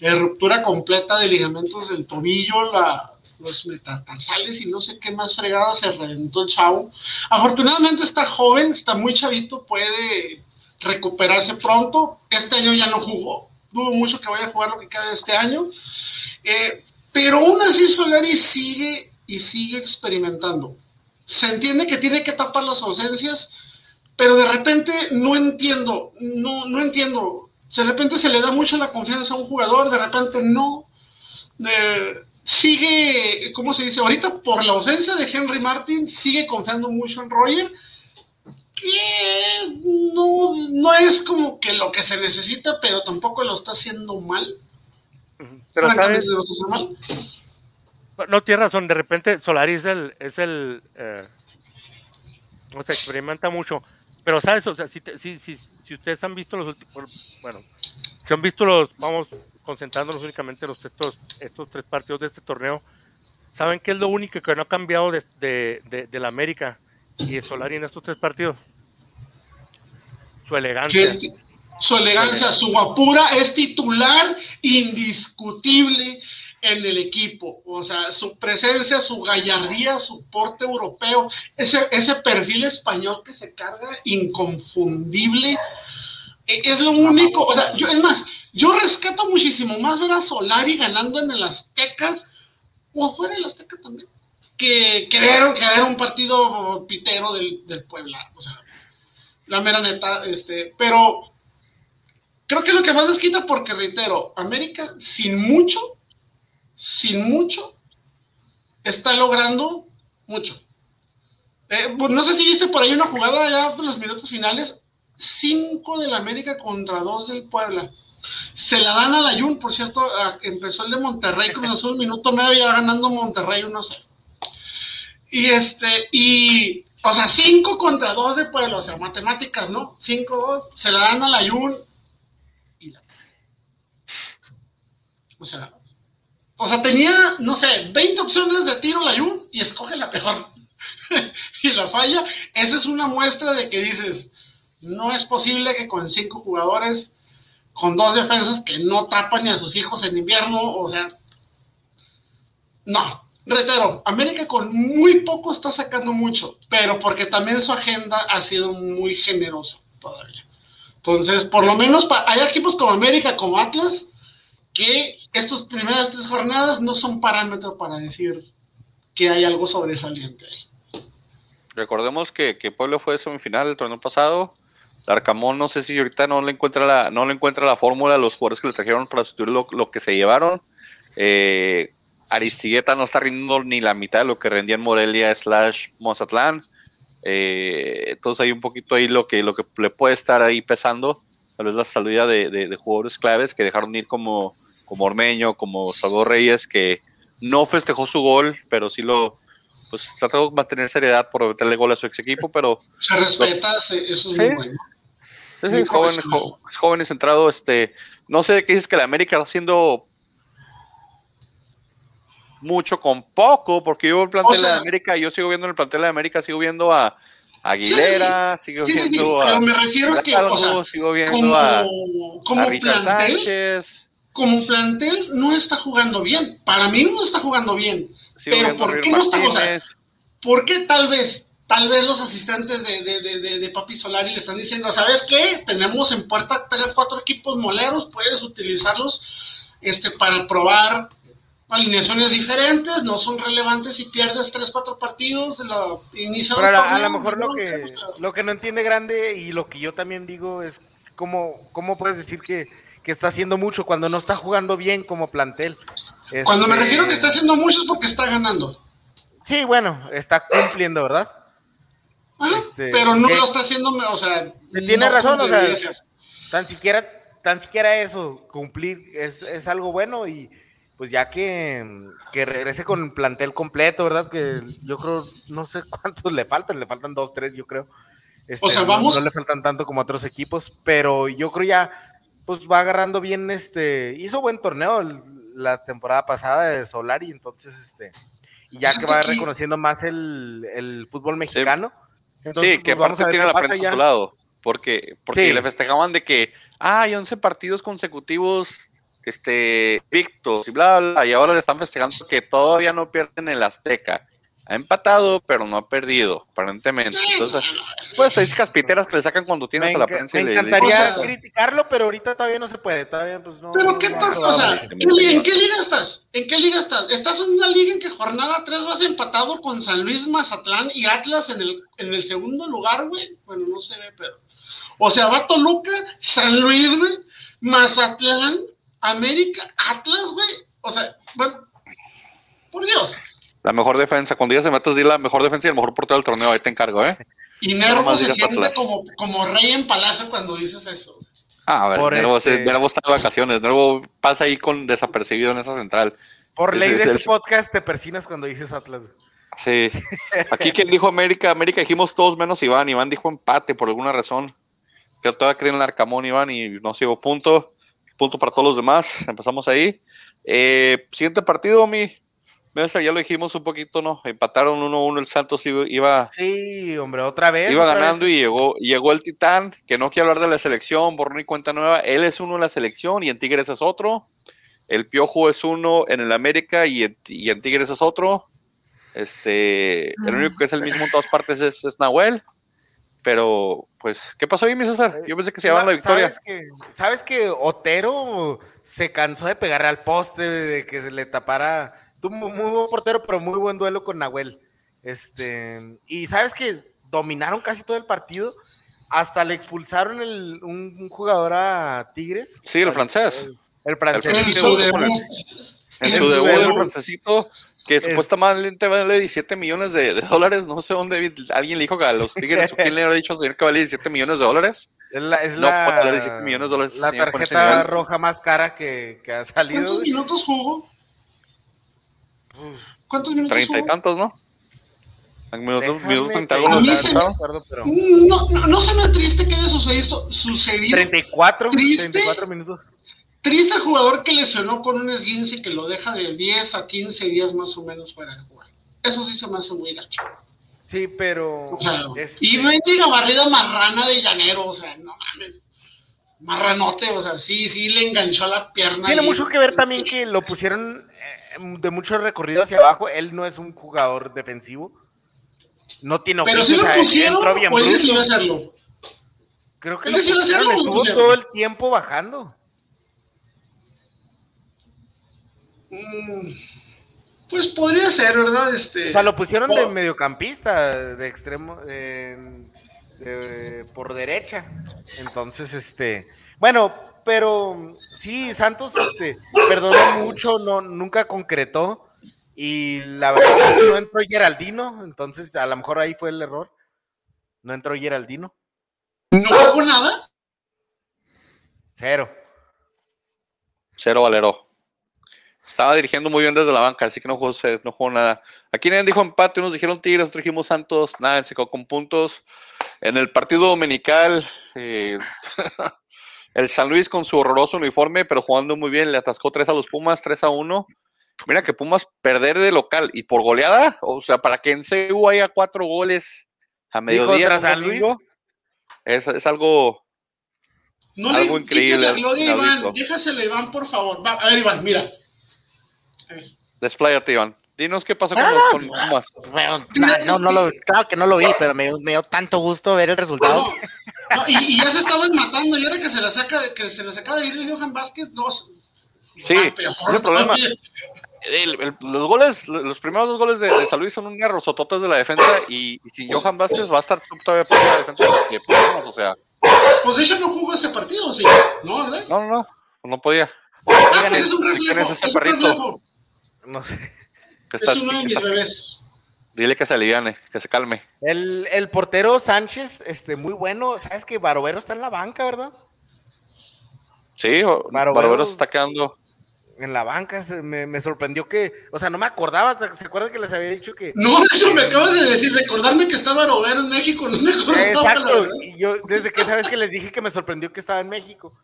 eh, ruptura completa de ligamentos del tobillo, los metatarsales y no sé qué más fregada se reventó el chavo. Afortunadamente está joven, está muy chavito, puede recuperarse pronto. Este año ya no jugó, dudo mucho que vaya a jugar lo que queda de este año. Eh, pero aún así Solari sigue y sigue experimentando. Se entiende que tiene que tapar las ausencias, pero de repente no entiendo, no, no entiendo. De repente se le da mucho la confianza a un jugador, de repente no. Eh, sigue, ¿cómo se dice? Ahorita por la ausencia de Henry Martin, sigue confiando mucho en Roger, que no, no es como que lo que se necesita, pero tampoco lo está haciendo mal. Pero sabes, lo está haciendo mal. No tienes razón, de repente Solari es el, es el eh, experimenta mucho, pero sabes, o sea, si, te- si, si, ustedes han visto los últimos, bueno, si han visto los, vamos concentrándonos únicamente en los estos, estos tres partidos de este torneo, saben qué es lo único que no ha cambiado de, de, la América y de Solari en estos tres partidos, su elegancia. es ti- su elegancia, su guapura es titular indiscutible en el equipo. O sea, su presencia, su gallardía, su porte europeo, ese, ese perfil español que se carga inconfundible. e- Es lo único, o sea, yo, es más, yo rescato muchísimo más ver a Solari ganando en el Azteca o fuera del Azteca también, que, que, ver, que ver un partido pitero del, del Puebla. O sea, la mera neta, este, pero creo que lo que más les quita, porque reitero, América sin mucho, sin mucho, está logrando mucho. Eh, pues, no sé si viste por ahí una jugada ya en los minutos finales, 5 del América contra 2 del Puebla. Se la dan al Ayun, por cierto, a- empezó el de Monterrey, comenzó un minuto 9 ya ganando Monterrey 1-0. Y este, y, o sea, 5 contra 2 de Puebla, o sea, matemáticas, ¿no? 5-2, se la dan al Ayun y la. O sea, o sea, tenía, no sé, 20 opciones de tiro la Ayun y escoge la peor. y la falla. Esa es una muestra de que dices, no es posible que con cinco jugadores, con dos defensas que no tapan ni a sus hijos en invierno, o sea, no. Reitero, América con muy poco está sacando mucho, pero porque también su agenda ha sido muy generosa todavía. Entonces, por lo menos hay equipos como América, como Atlas, que estas primeras tres jornadas no son parámetro para decir que hay algo sobresaliente ahí. Recordemos que, que Pueblo fue semifinal el torneo pasado. Arcamón, no sé si ahorita no le encuentra la, no le encuentra la fórmula a los jugadores que le trajeron para sustituir lo, lo que se llevaron. Eh, Aristigueta no está rindiendo ni la mitad de lo que rendía en Morelia slash Mazatlán. Eh, entonces hay un poquito ahí lo que, lo que le puede estar ahí pesando. Tal vez la salida de, de- de jugadores claves que dejaron ir como, como Ormeño, como Salvador Reyes, que no festejó su gol, pero sí lo, pues trató de mantener seriedad por meterle gol a su ex equipo, pero Se respeta, se- eso es Sí. muy bueno. Sí, es, joven, es joven y centrado. Este, no sé qué dices que la América está haciendo mucho con poco, porque yo el plantel de América, yo sigo viendo en el plantel de América, sigo viendo a Aguilera, sigo viendo a. me refiero que. sigo viendo a, como Richard plantel, Sánchez. Como plantel no está jugando bien. Para mí no está jugando bien. pero ¿por qué no está jugando? ¿Por qué tal vez tal vez los asistentes de, de, de, Papi Solari le están diciendo, ¿sabes qué? Tenemos en puerta tres, cuatro equipos moleros, puedes utilizarlos este, para probar alineaciones diferentes, no son relevantes si pierdes tres, cuatro partidos, lo inicio Pero a, lo mejor lo que, lo que no entiende Grande y lo que yo también digo es cómo, cómo puedes decir que, que está haciendo mucho cuando no está jugando bien como plantel. Cuando me este, refiero que está haciendo mucho es porque está ganando. Sí, bueno, está cumpliendo, ¿verdad? Ah, este, pero no lo está haciendo, o sea. Tiene razón, o sea, tan siquiera, tan siquiera eso, cumplir es, es algo bueno y pues ya que, que, regrese con plantel completo, ¿verdad? Que yo creo, no sé cuántos le faltan, le faltan dos, tres, yo creo. Este, o sea, vamos. No, le faltan tanto como a otros equipos, pero yo creo ya, pues va agarrando bien, este, hizo buen torneo la temporada pasada de Solari, entonces, este, y ya que va reconociendo más el, el fútbol mexicano. Sí, que pues, aparte tiene la prensa a su lado, porque, porque le festejaban de que, ah, hay 11 partidos consecutivos este, victos y bla, bla, y ahora le están festejando que todavía no pierden el Azteca. Ha empatado, pero no ha perdido, aparentemente. Entonces, pues estadísticas piteras que le sacan cuando tienes a la prensa me y le encantaría criticarlo, pero ahorita todavía no se puede. Todavía, pues, no, pero qué tal, o sea, ¿en qué liga estás? ¿En qué liga estás? Estás en una liga en que jornada 3 vas empatado con San Luis, Mazatlán y Atlas en el, en el segundo lugar, güey. Bueno, no se ve, pero. O sea, va Toluca, San Luis, güey, Mazatlán, América, Atlas, güey. O sea, bueno, por Dios. La mejor defensa, cuando ya se metas, di la mejor defensa y el mejor portero del torneo, ahí te encargo, ¿eh? Y Nervo se siente como, como, rey en palacio cuando dices eso. Ah, a ver, Nervo, este... Nervo, está de vacaciones, Nervo pasa ahí con desapercibido en esa central. Por ley de este podcast te persinas cuando dices Atlas. Sí. Aquí quien dijo América, América dijimos todos menos Iván. Iván dijo empate por alguna razón. Que todavía creen en el Arcamón, Iván, y no sigo punto punto para todos los demás. Empezamos ahí. Eh, siguiente partido, mi. Ya lo dijimos un poquito, ¿no? Empataron 1-1 el Santos iba. Sí, hombre, otra vez. Iba ganando y llegó, llegó el Titán, que no quiere hablar de la selección, borrón y cuenta nueva. Él es uno en la selección y en Tigres es otro. El Piojo es uno en el América y en, Tigres es otro. Este, el único que es el mismo en todas partes es, es Nahuel. Pero, pues, ¿qué pasó ahí, mi César? Yo pensé que se llevaban la victoria. ¿Sabes que, ¿Sabes que Otero se cansó de pegarle al poste, de que se le tapara? Tuvo muy, buen portero, pero muy buen duelo con Nahuel. Este, y sabes que dominaron casi todo el partido. Hasta le expulsaron el, un, jugador a Tigres. Sí, el francés. El, francés. En su debut. En su debut, el francesito que supuestamente vale 17 millones de, dólares. No sé dónde alguien le dijo que a los Tigres, ¿quién le ha dicho señor que vale 17 millones de dólares? Es la, es no la, 17 millones de dólares. La tarjeta roja más cara que, que, ha salido. ¿Cuántos minutos jugó? ¿Cuántos minutos Treinta y tantos, ¿no? Minutos, minutos no, no, no se me triste que haya sucedido. sucedido 34, 34 minutos. Triste jugador que lesionó con un esguince que lo deja de 10 a 15 días más o menos fuera de jugar. Eso sí se me hace muy gacho. Sí, pero. Y no diga barrida marrana de llanero, o sea, no mames. Marranote, o sea, sí, sí le enganchó la pierna. Tiene mucho que ver también que lo pusieron eh, de mucho recorrido hacia abajo. Él no es un jugador defensivo. No tiene Pero si lo pusieron, entró bien o hacerlo. Creo que lo pusieron, estuvo todo el tiempo bajando. Mm, pues podría ser, ¿verdad? Este, o sea, lo pusieron de mediocampista, de extremo, por derecha. Entonces, este, bueno, pero sí, Santos, este, perdonó mucho, no, nunca concretó. Y la verdad no entró Geraldino, entonces a lo mejor ahí fue el error. No entró Geraldino. ¿No hago nada? Cero. Cero Valero. Estaba dirigiendo muy bien desde la banca, así que no jugó, no jugó nada. Aquí nadie dijo empate, unos dijeron Tigres, otros dijimos Santos, nada, se quedó con puntos. En el partido dominical, eh, el San Luis con su horroroso uniforme, pero jugando muy bien, le atascó 3 a los Pumas, 3 a 1. Mira que Pumas perder de local y por goleada, o sea, para que en CU haya cuatro goles a mediodía San domingo, es, es algo No Algo le increíble, la gloria Iván, déjaselo Iván, por favor. Va, a ver, Iván, mira. A ver. Despláyate, Iván. Dinos qué pasó con los con Pumas. Bueno, no, no, no lo, claro que no lo vi, pero me, dio- me dio tanto gusto ver el resultado. Y, y ya se estaban matando, y ahora que se la saca, que se les acaba de ir Johan Vázquez, dos. Sí, Ah, pero ese es el problema. El- el- los goles, los primeros dos goles de, de San Luis son un garrosototes de la defensa y, y sin Johan Vázquez va a estar todavía peor la defensa que Pumas, o sea, Pues de hecho no jugó este partido, sí. ¿No, verdad? no, no, no, no podía. Ah, pues es un ¿quién reflejo. es ese es perrito? No sé. Que estás, Es uno de que mis estás- bebés. dile que se aliviane, que se calme. El, el portero Sánchez, este, muy bueno. Sabes que Barovero está en la banca, ¿verdad? Sí, Barovero- Barovero se está quedando. En la banca se- me, me sorprendió que, o sea, no me acordaba, ¿se acuerdan que les había dicho que... No, de hecho me acabas de decir, recordarme que estaba Robero en México, no me acordaba. Exacto, y yo desde que sabes que les dije que me sorprendió que estaba en México.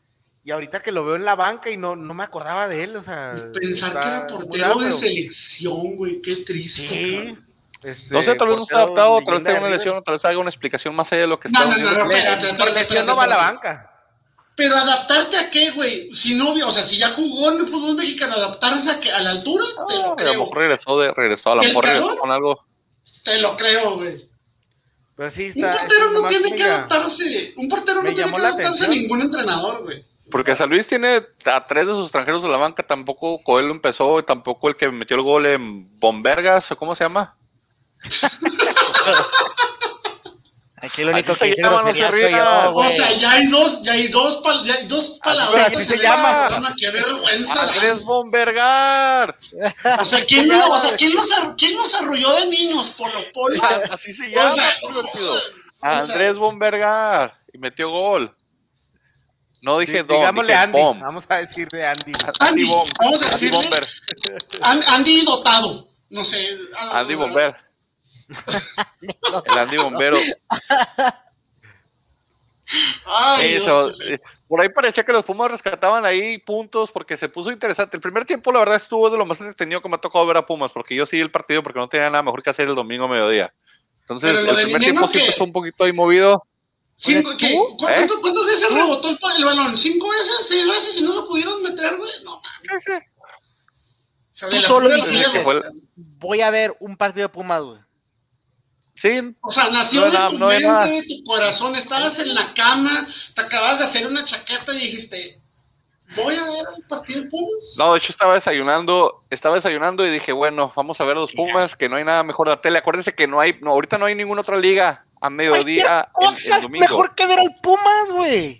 Y ahorita que lo veo en la banca y no, no me acordaba de él, o sea... Pensar que era portero raro, de pero- selección, güey, qué triste. Sí. este, No sé, tal vez no está portero adaptado, tal vez tenga una lesión, tal vez haga una explicación más allá de lo que No, está no, no, no, espérate, Por lesión no va a la banca. Pero adaptarte a qué, güey? Si no, o sea, si ya jugó en el fútbol mexicano, adaptarse a, que, a la altura, te lo a lo mejor regresó de, regresó, a lo ¿El mejor regresó con algo. Te lo creo, güey. Pero sí Un está... portero sí, no tiene que adaptarse. Un portero no tiene que adaptarse a ningún entrenador, güey. Porque San Luis tiene a tres de sus extranjeros de la banca, tampoco Coelho empezó, tampoco el que metió el gol en Bombergas, o cómo se llama. Aquí lo único Así que se llama, no se yo, O sea, ya hay dos, ya hay dos, pal- ya hay dos palabras. así se en el llama. programa, Qué vergüenza. Andrés Bombergar. O sea, ¿quién, no- o sea, ¿quién los, quién los arrolló de niños? Polo Polo. Ah, Así se O llama. sea, o sea, Andrés Bombergar. Y metió gol. No dije Di- Don, Digámosle dije Andy. Bom. Vamos a decirle Andy. Andy, Bom- vamos a Andy decirle- Bomber. An- Andy dotado. No sé. Andy Bomber. El Andy Bombero. Ay, Sí, eso, eh, por ahí parecía que los Pumas rescataban ahí puntos porque se puso interesante. El primer tiempo, la verdad, estuvo de lo más entretenido que me ha tocado ver a Pumas, porque yo sí el partido porque no tenía nada mejor que hacer el domingo a mediodía. Entonces, el primer tiempo sí ¿qué? empezó un poquito ahí movido. Cinco- ¿qué? ¿tú? ¿Cu- ¿Eh? ¿Cuántas, veces rebotó el, balón? ¿Cinco veces? ¿Seis veces? ¿Y no lo pudieron meter, güey? No, mames. Sí, sí. O sea, Tú de solo dijiste. Voy a ver un partido de Pumas, güey. Sí, O sea, nació No, de no, tu no mente, de tu corazón, estabas en la cama, te acabas de hacer una chaqueta y dijiste, voy a ver el partido de Pumas. no, de hecho estaba desayunando, estaba desayunando y dije, bueno, vamos a ver a los Pumas, que no hay nada mejor en la tele. Acuérdense que no hay, no, ahorita no hay ninguna otra liga a mediodía el, el es domingo. mejor que ver al Pumas, güey.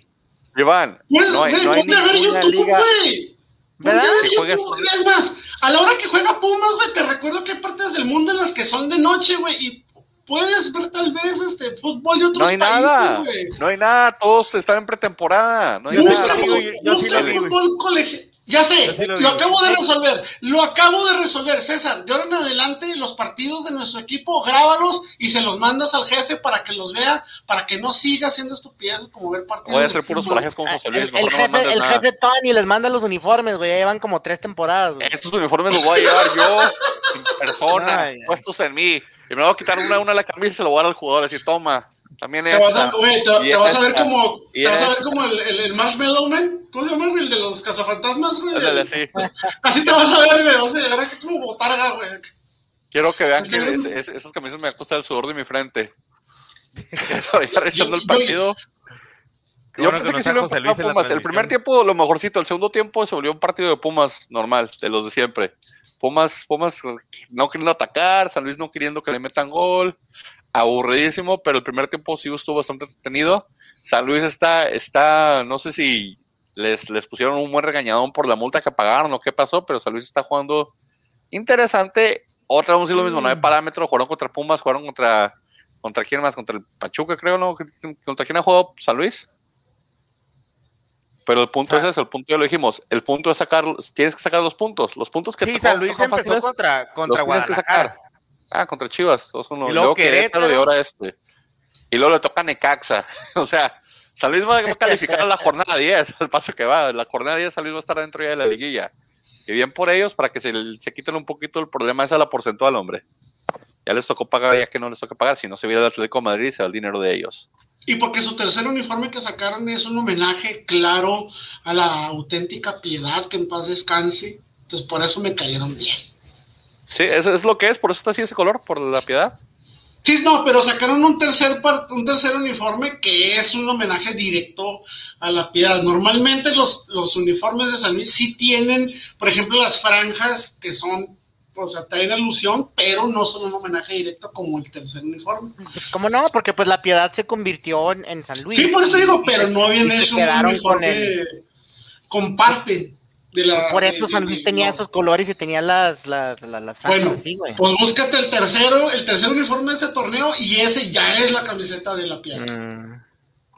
Iván, Güey, no hay, güey, no hay ninguna YouTube, liga. güey. ¿Verdad? Que. Es más, a la hora que juega Pumas, güey, te recuerdo que hay partes del mundo en las que son de noche, güey, y puedes ver tal vez este fútbol de otros No hay países, nada, güey. no hay nada, todos están en pretemporada, no hay Yo sí nada. Busca, yo- yo sí busca lo vi, fútbol colegial. Ya sé, sí lo acabo de resolver, lo acabo de resolver, César. De ahora en adelante, los partidos de nuestro equipo, grábalos y se los mandas al jefe para que los vea, para que no siga haciendo estupideces como ver partidos. Voy a hacer puros corajes con José El, Luis, el no me jefe, mandes el jefe Tony les manda los uniformes, güey. Ya llevan como tres temporadas, güey. Estos uniformes los voy a llevar yo en persona, ay. puestos en mí. Y me voy a quitar una a una la camisa y se lo voy a dar al jugador. Así, toma, también Te vas, a, te, vas a ver como, te vas a ver como el, el, el Marshmallow Man. ¿Cómo se llama, güey? El de los cazafantasmas, güey. Así. Así te vas a ver, güey. Vas a llegar aquí como botarga, güey. Quiero que vean Es que es- es- esas camisas me costar el sudor de mi frente. Pero ya revisando Yo- el partido. Yo bueno pensé que sí lo Luis Pumas. El primer tiempo lo mejorcito, el segundo tiempo se volvió un partido de Pumas normal, de los de siempre. Pumas, Pumas no queriendo atacar, San Luis no queriendo que le metan gol, aburridísimo, pero el primer tiempo sí estuvo bastante entretenido. San Luis está, está, no sé si les, les pusieron un buen regañadón por la multa que pagaron o qué pasó, pero San Luis está jugando interesante. Otra vez lo mismo, no hay Mm. parámetro, jugaron contra Pumas, jugaron contra, contra quién más, contra el Pachuca, creo, ¿no? ¿Contra quién ha jugado San Luis? Pero el punto O sea- es eso, el punto ya lo dijimos. El punto es sacar, tienes que sacar los puntos. Los puntos que Sí, te San Luis empezó fáciles, contra, contra que Guadalajara. sacar. Ah, contra Chivas. dos uno. Y Y luego Querétaro y ahora este. y luego le toca Necaxa. o sea, San Luis va a calificar a la jornada 10, al paso que va. La jornada 10 San Luis va a estar dentro ya de la liguilla. Y bien por ellos, para que se, se quiten un poquito el problema esa la porcentual, hombre. Ya les tocó pagar, ya que no les toca pagar. Si no se viera el Atlético de Madrid, se va el dinero de ellos. Y porque su tercer uniforme que sacaron es un homenaje claro a la auténtica piedad que en paz descanse. Entonces por eso me cayeron bien. Sí, eso es lo que es, por eso está así ese color, por la piedad. Sí, no, pero sacaron un tercer, un tercer uniforme que es un homenaje directo a la piedad. Normalmente los, los uniformes de San Luis sí tienen, por ejemplo, las franjas que son, o sea, traen alusión, pero no son un homenaje directo como el tercer uniforme. Pues, ¿Cómo no? Porque pues la piedad se convirtió en, San Luis. Sí, por eso digo, pero no habían hecho un uniforme con, el... Por eso San Luis tenía esos colores y tenía las, las, las, bueno, así, güey. Pues búscate el tercero, el tercer uniforme de este torneo y ese ya es la camiseta de la piedad. Mm.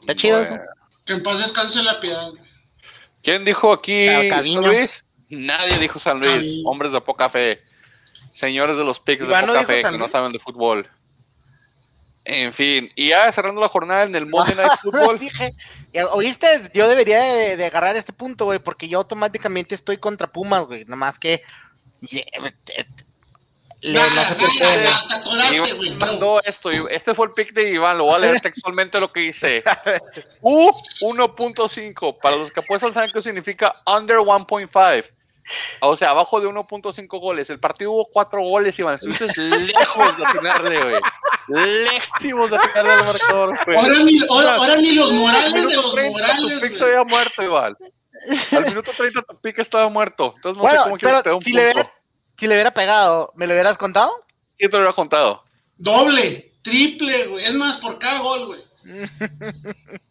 Está chido eso. Que en paz descanse la piedad. ¿Quién dijo aquí San Luis? Nadie dijo San Luis. Hombres de poca fe. Señores de los picks de poca fe que no saben de fútbol. En fin, y ya cerrando la jornada en el Monday Night Football. Dije, oíste, yo debería de, agarrar este punto, güey, porque yo automáticamente estoy contra Pumas, güey, nomás que... mandó esto, este fue el pick de Iván, lo voy a leer textualmente lo que dice. U 1.5, para los que apuestan saben qué significa under 1.5. O sea, abajo de 1.5 goles. El partido hubo 4 goles, Iván. Estuviste lejos de atinarle, güey. Lejísimos de atinarle al marcador, güey. Ahora ni, ahora, ni los morales de los 30, morales. Tu pick se había muerto, Iván. Al minuto 30 tu pick estaba muerto. Entonces no bueno, sé cómo quieres te un si Le hubiera, si le hubiera pegado, ¿me lo hubieras contado? Sí, te lo hubiera contado. Doble, triple, güey. Es más, por cada gol, güey.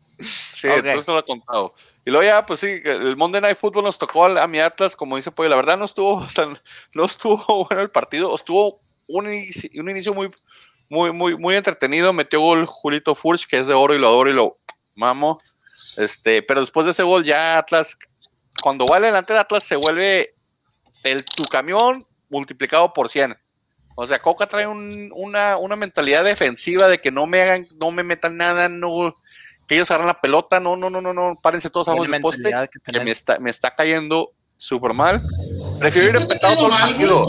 Sí, entonces lo he contado. Y luego ya, pues sí, el Monday Night Football nos tocó a, mi Atlas, como dice Pollo. La verdad no estuvo, no estuvo bueno el partido, estuvo un inicio, un inicio muy, muy, muy, muy entretenido. Metió gol Julito Furch, que es de oro y lo adoro y lo mamo. Este, pero después de ese gol, ya Atlas, cuando va adelante Atlas, se vuelve el, tu camión multiplicado por 100. O sea, Coca trae una, una mentalidad defensiva de que no me hagan, no me metan nada, no que ellos agarran la pelota, no, no, no, no, no, párense todos abajo del poste, que, me, está, me está cayendo súper mal. Prefiero ir empatado todo el partido.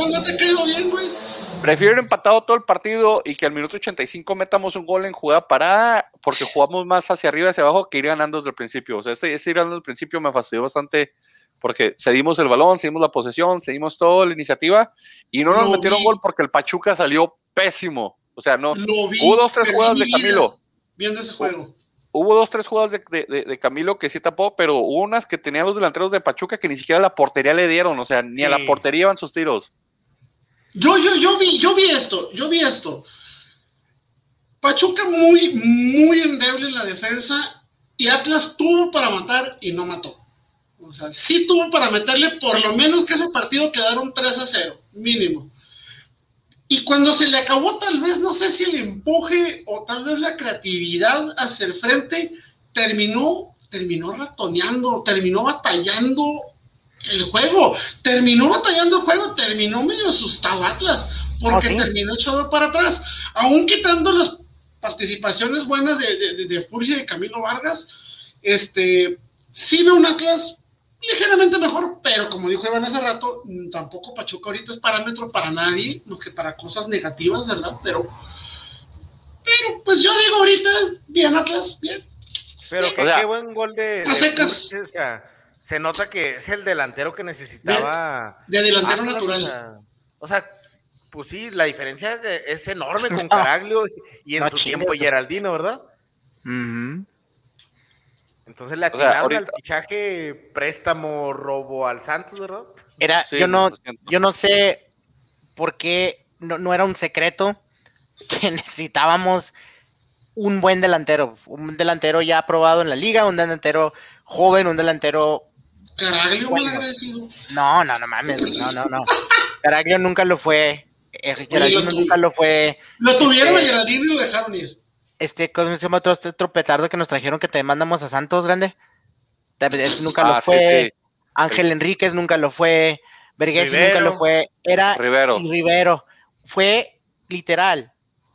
Prefiero ir empatado todo el partido y que al minuto 85 metamos un gol en jugada parada, porque jugamos más hacia arriba y hacia abajo que ir ganando desde el principio. O sea, este, este ir ganando desde el principio me fastidió bastante porque cedimos el balón, cedimos la posesión, cedimos toda la iniciativa y no nos metieron gol porque el Pachuca salió pésimo. O sea, no. Hubo dos, tres jugadas de Camilo. Viendo ese juego hubo dos, tres jugadas de, Camilo que sí tapó, pero hubo unas que tenían los delanteros de Pachuca que ni siquiera a la portería le dieron, o sea, ni a la portería iban sus tiros. Yo, yo, yo vi, yo vi esto, yo vi esto. Pachuca muy, muy endeble en la defensa y Atlas tuvo para matar y no mató. O sea, sí tuvo para meterle por lo menos que ese partido quedaron 3 a 0, mínimo. Y cuando se le acabó tal vez, no sé si el empuje o tal vez la creatividad hacia el frente, terminó, terminó ratoneando, terminó batallando el juego, terminó batallando el juego, terminó medio asustado Atlas, porque ¿Ah, terminó echado para atrás, aún quitando las participaciones buenas de, de, de, y de Camilo Vargas, este, sí veo un Atlas ligeramente mejor, pero como dijo Iván hace rato, mm, tampoco Pachuca ahorita es parámetro para nadie, más que para cosas negativas, ¿verdad? Pero, pero pues yo digo ahorita, bien Atlas, bien. Pero que, qué buen gol de... se nota que es el delantero que necesitaba. De, delantero natural. O sea, pues sí, la diferencia es enorme con Caraglio y en su tiempo Geraldino, ¿verdad? Entonces le atinaron al fichaje préstamo robo al Santos, ¿verdad? Era, yo no, yo no sé por qué no, era un secreto que necesitábamos un buen delantero, un delantero ya aprobado en la liga, un delantero joven, un delantero. Caraglio bueno. agradecido. No, no, no mames, no, no, no. Caraglio nunca lo fue. Geraldino nunca lo fue. Lo tuvieron este, a Geraldino y lo dejaron ir este, ¿cómo se llama otro este tropetardo que nos trajeron que te mandamos a Santos, grande? nunca lo ah, fue. Ángel Enríquez nunca lo fue. Vergés nunca lo fue. Era Rivero. Rivero. Fue literal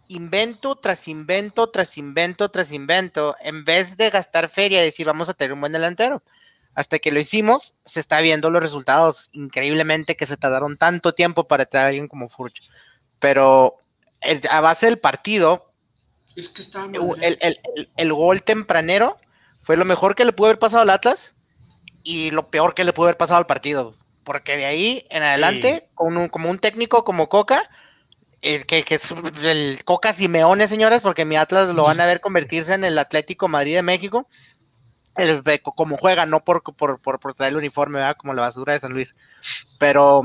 invento tras invento, tras invento, tras invento, en vez de gastar feria y decir vamos a tener un buen delantero. Hasta que lo hicimos, se está viendo los resultados. Increíblemente que se tardaron tanto tiempo para traer a alguien como Furch. Pero a base del partido, es que está el, el, el, gol tempranero fue lo mejor que le pudo haber pasado al Atlas y lo peor que le pudo haber pasado al partido. Porque de ahí en adelante, con como un técnico como Coca, el que, que, es el Coca Simeone, señores, porque mi Atlas lo van a ver convertirse en el Atlético Madrid de México el, como juega, no por, por, por, traer el uniforme, ¿verdad? como la basura de San Luis. Pero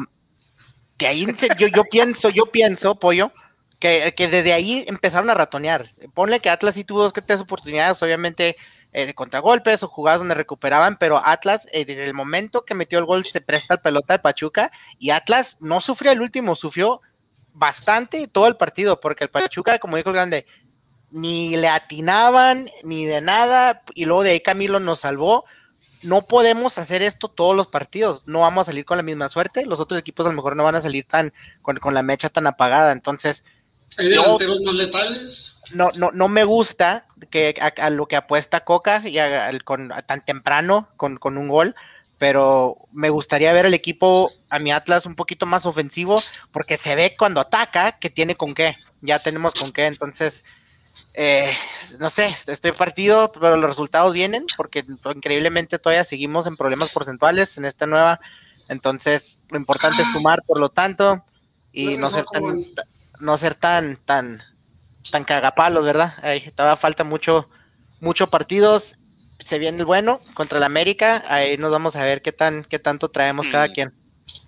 de ahí yo, yo pienso, yo pienso, pollo, que, que, desde ahí empezaron a ratonear. Ponle que Atlas sí tuvo dos que tres oportunidades, obviamente eh, de contragolpes o jugadas donde recuperaban, pero Atlas, eh, desde el momento que metió el gol, se presta el pelota al Pachuca y Atlas no sufrió el último, sufrió bastante todo el partido, porque el Pachuca, como dijo el grande, ni le atinaban, ni de nada, y luego de ahí Camilo nos salvó. No podemos hacer esto todos los partidos, no vamos a salir con la misma suerte, los otros equipos a lo mejor no van a salir tan con, la mecha tan apagada, entonces... no, más letales? No, no, no me gusta que a, lo que apuesta Coca y con, tan temprano con, con un gol, pero me gustaría ver el equipo a mi Atlas un poquito más ofensivo, porque se ve cuando ataca que tiene con qué, ya tenemos con qué, entonces eh, no sé, estoy partido, pero los resultados vienen porque increíblemente todavía seguimos en problemas porcentuales en esta nueva. Entonces, lo importante es sumar, por lo tanto, y no, ser tan, no ser tan, tan, tan cagapalos, ¿verdad? Ahí todavía falta mucho, mucho partidos. Se viene el bueno contra el América. Ahí nos vamos a ver qué tan, qué tanto traemos cada mm. quien.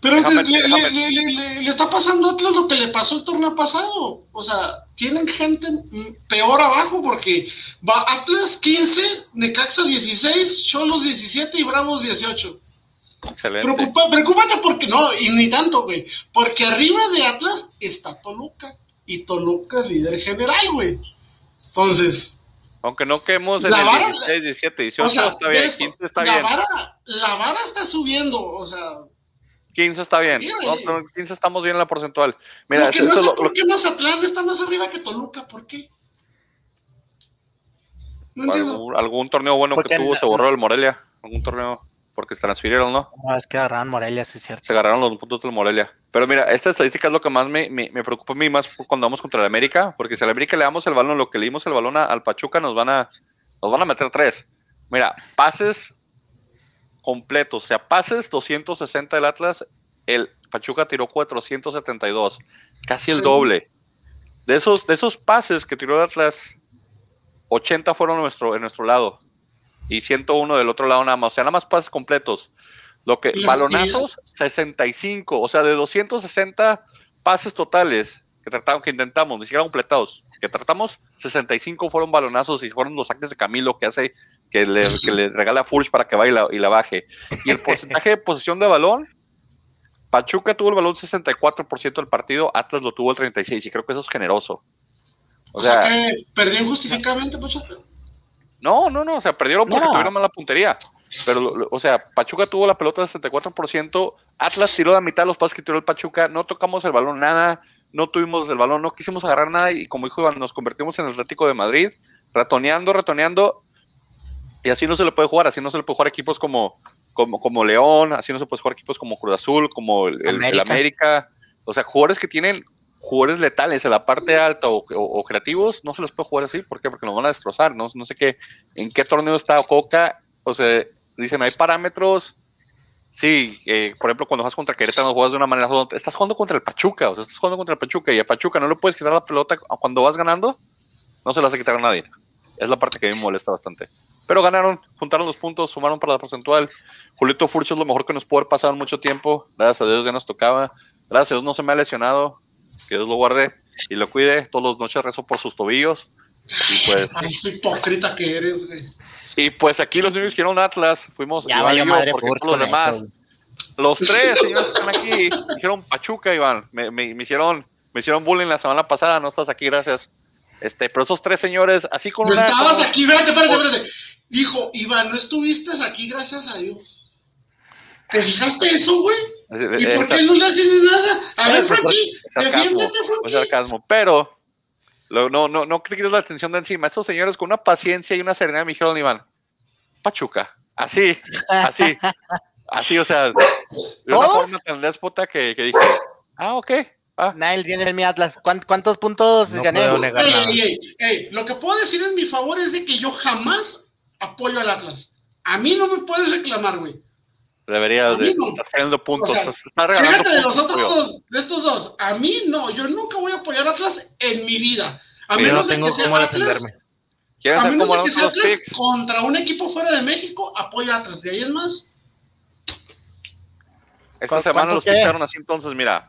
Pero le, está pasando a Atlas lo que le pasó el torneo pasado. O sea, tienen gente peor abajo porque va Atlas 15, Necaxa 16, Cholos 17 y Bravos 18. Excelente. preocúpate porque no, y ni tanto, güey. Porque arriba de Atlas está Toluca. Y Toluca es líder general, güey. Entonces. Aunque no quemos en el 16, 17, 18, está bien, 15 está la bien. Vara, la vara está subiendo, o sea 15 está bien. 15 estamos bien en la porcentual. Mira, ¿Por qué, esto lo, ¿por qué Mazatlán está más arriba que Toluca? ¿Por qué? ¿Algún, torneo bueno que tuvo se borró el Morelia. Algún torneo porque se transfirieron, ¿no? No, es que agarraron Morelia, sí es cierto. Se agarraron los puntos del Morelia. Pero mira, esta estadística es lo que más me, me, preocupa a mí, más cuando vamos contra el América, porque si al América le damos el balón, lo que le dimos el balón al Pachuca, nos van a, nos van a meter tres. Mira, pases completos, o sea, pases 260 del Atlas, el Pachuca tiró 472, casi el doble. De esos, de esos pases que tiró el Atlas, 80 fueron nuestro, en nuestro lado y 101 del otro lado nada más, o sea, nada más pases completos. Lo que, balonazos, 65, o sea, de 260 pases totales que tratamos, que intentamos, ni siquiera completados, que tratamos, 65 fueron balonazos y fueron los saques de Camilo que hace que le, regala Furch para que vaya y la, baje. Y el porcentaje de posesión de balón, Pachuca tuvo el balón 64% del partido, Atlas lo tuvo el 36% y creo que eso es generoso. O, sea, que perdió injustificadamente Pachuca. No, no, no, o sea, perdieron porque tuvieron mala puntería. Pero, o sea, Pachuca tuvo la pelota 64%, Atlas tiró la mitad de los pases que tiró el Pachuca, no tocamos el balón nada, no tuvimos el balón, no quisimos agarrar nada y como dijo Iván, nos convertimos en el Atlético de Madrid, ratoneando, ratoneando, y así no se le puede jugar, así no se le puede jugar equipos como, como, como León, así no se puede jugar equipos como Cruz Azul, como el América. O sea, jugadores que tienen jugadores letales en la parte alta o, creativos, no se los puede jugar así. ¿Por qué? Porque nos van a destrozar. No, no sé qué, en qué torneo está Coca. O sea, dicen, hay parámetros. Sí, eh, por ejemplo, cuando vas contra Querétaro, juegas de una manera. Estás jugando contra el Pachuca, o sea, estás jugando contra el Pachuca y a Pachuca no le puedes quitar la pelota cuando vas ganando, no se la hace quitar a nadie. Es la parte que me molesta bastante. Pero ganaron, juntaron los puntos, sumaron para la porcentual. Julito Furcho es lo mejor que nos pudo haber pasado en mucho tiempo. Gracias a Dios ya nos tocaba. Gracias a Dios no se me ha lesionado. Que Dios lo guarde y lo cuide. Todas las noches rezo por sus tobillos. Y pues. Ay, soy hipócrita que eres, güey. Y pues aquí los niños quieren Atlas. Fuimos ya vaya madre porque todos los demás. los tres señores están aquí. Me dijeron Pachuca, Iván. Me, me, me, hicieron, me hicieron bullying la semana pasada. No estás aquí, gracias. Este, pero esos tres señores, así con no estabas aquí, espérate, espérate, espérate. Dijo, Iván, no estuviste aquí, gracias a Dios. ¿Te fijaste eso, güey? ¿Y por qué no le haces nada? A ver, Frankie, defiéndete, Frankie. sarcasmo, pero Lo- no, no, no quites la atención de encima. Estos señores con una paciencia y una serenidad me dijeron, Iván, Pachuca. Así, así, así, o sea, de una forma tan déspota que, que dije, ah, ok, ah, Nadie tiene el mi Atlas. ¿Cuán- ¿Cuántos puntos No gané? puedo negar Ey, nada. ey, ey, ey, lo que puedo decir en mi favor es de que yo jamás apoyo al Atlas. A mí no me puedes reclamar, güey. Deberías de, estás perdiendo puntos, O sea, estás regalando Fíjate de los otros dos, de estos dos. A mí no, yo nunca voy a apoyar a Atlas en mi vida. A Yo no menos de tengo que sea cómo Atlas, defenderme. ¿Quieren a ser menos como de que los sea Atlas picks? contra un equipo fuera de México, apoyo a Atlas. De ahí en más, Esta ¿Cu- semana los picharon así, entonces, mira.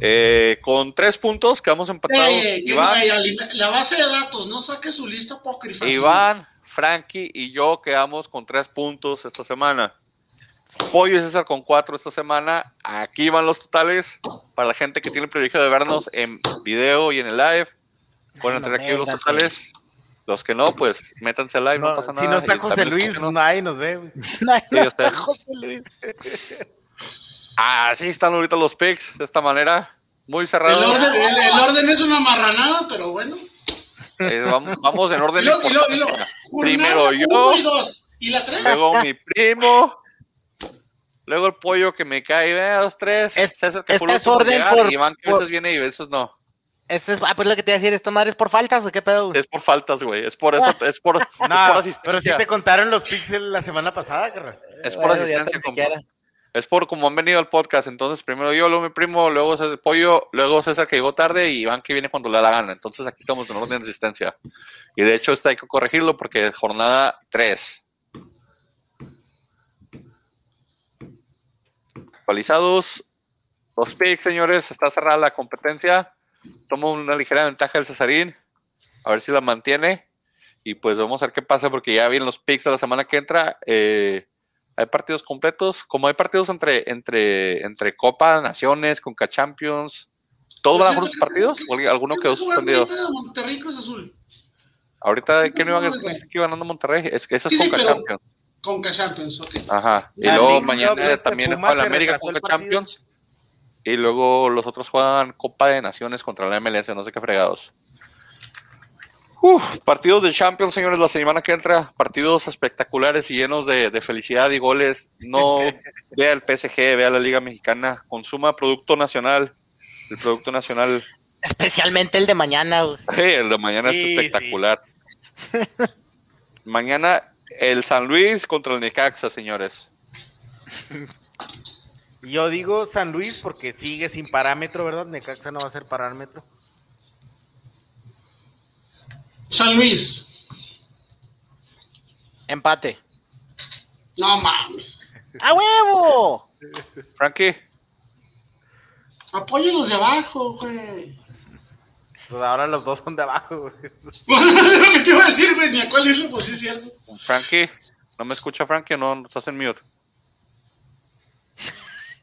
Eh, con tres puntos, quedamos empatados. Que no, Iván, alime- la base de datos, no saque su lista apócrifa. Iván, Frankie y yo quedamos con tres puntos esta semana. Pollo y César con cuatro esta semana. Aquí van los totales para la gente que tiene el privilegio de vernos en video y en el live. Pueden No tener aquí los totales. Los que no, pues métanse al live, no, No, pasa nada. si no está José Luis, escúchenos. nadie nos ve, güey. Nadie. José Luis. Así están ahorita los picks, de esta manera. Muy El orden, el- el orden es una marranada, pero bueno. Eh, vamos, vamos en orden y jornada Primero yo. uno y dos. ¿Y la tres? Luego mi primo. Luego el pollo que me cae, ve, dos, tres. Es- César que este es orden por- y Iván que a por- veces viene y a veces no. Este es, ah, pues lo que te iba a decir, ¿esta madre es por faltas o qué pedo? Es por faltas, güey. Es por eso, es por, es por No, asistencia. pero sí te contaron los pixels la semana pasada, carnal. Es por Bueno, asistencia. Es por como han venido al podcast. Entonces, primero yo, luego mi primo, luego César, el pollo, luego César que llegó tarde y Iván que viene cuando le da la gana. Entonces, aquí estamos en orden de asistencia. Y de hecho, este hay que corregirlo porque es jornada 3. Actualizados. Los picks, señores. Está cerrada la competencia. Toma una ligera ventaja el Cesarín. A ver si la mantiene. Y pues vamos a ver qué pasa porque ya vienen los picks de la semana que entra. Eh, hay partidos completos. Como hay partidos entre, entre, entre Copa, Naciones, Conca Champions. ¿Todos van a jugar sus partidos? ¿O alguno quedó suspendido? Monterrey Cruz Azul. Ahorita, ¿qué no iban a decir que iban ganando Monterrey? Es que esa es Sí, sí, Conca pero- Champions. Conca Champions, ok. Ajá. Y La luego mañana este, también juega la se América Conca. Champions. Y luego los otros juegan Copa de Naciones contra la MLS, no sé qué fregados. Uf, partidos de Champions, señores, la semana que entra. Partidos espectaculares y llenos de, de felicidad y goles. No vea el PSG, vea la Liga Mexicana. Consuma producto nacional. El producto nacional, Especialmente el de mañana, güey. el de mañana Sí, es espectacular. mañana el San Luis contra el Necaxa, señores. Yo digo San Luis porque sigue sin parámetro, ¿verdad? Necaxa no va a ser parámetro. San Luis. Empate. No mames. ¡A huevo! Frankie. Apoyen los de abajo, güey. Pues ahora los dos son de abajo, güey. lo que te iba a decir, güey, ni a cuál irle, pues sí es cierto. Frankie, ¿no me escucha Frankie o no? ¿No ¿Estás en mute?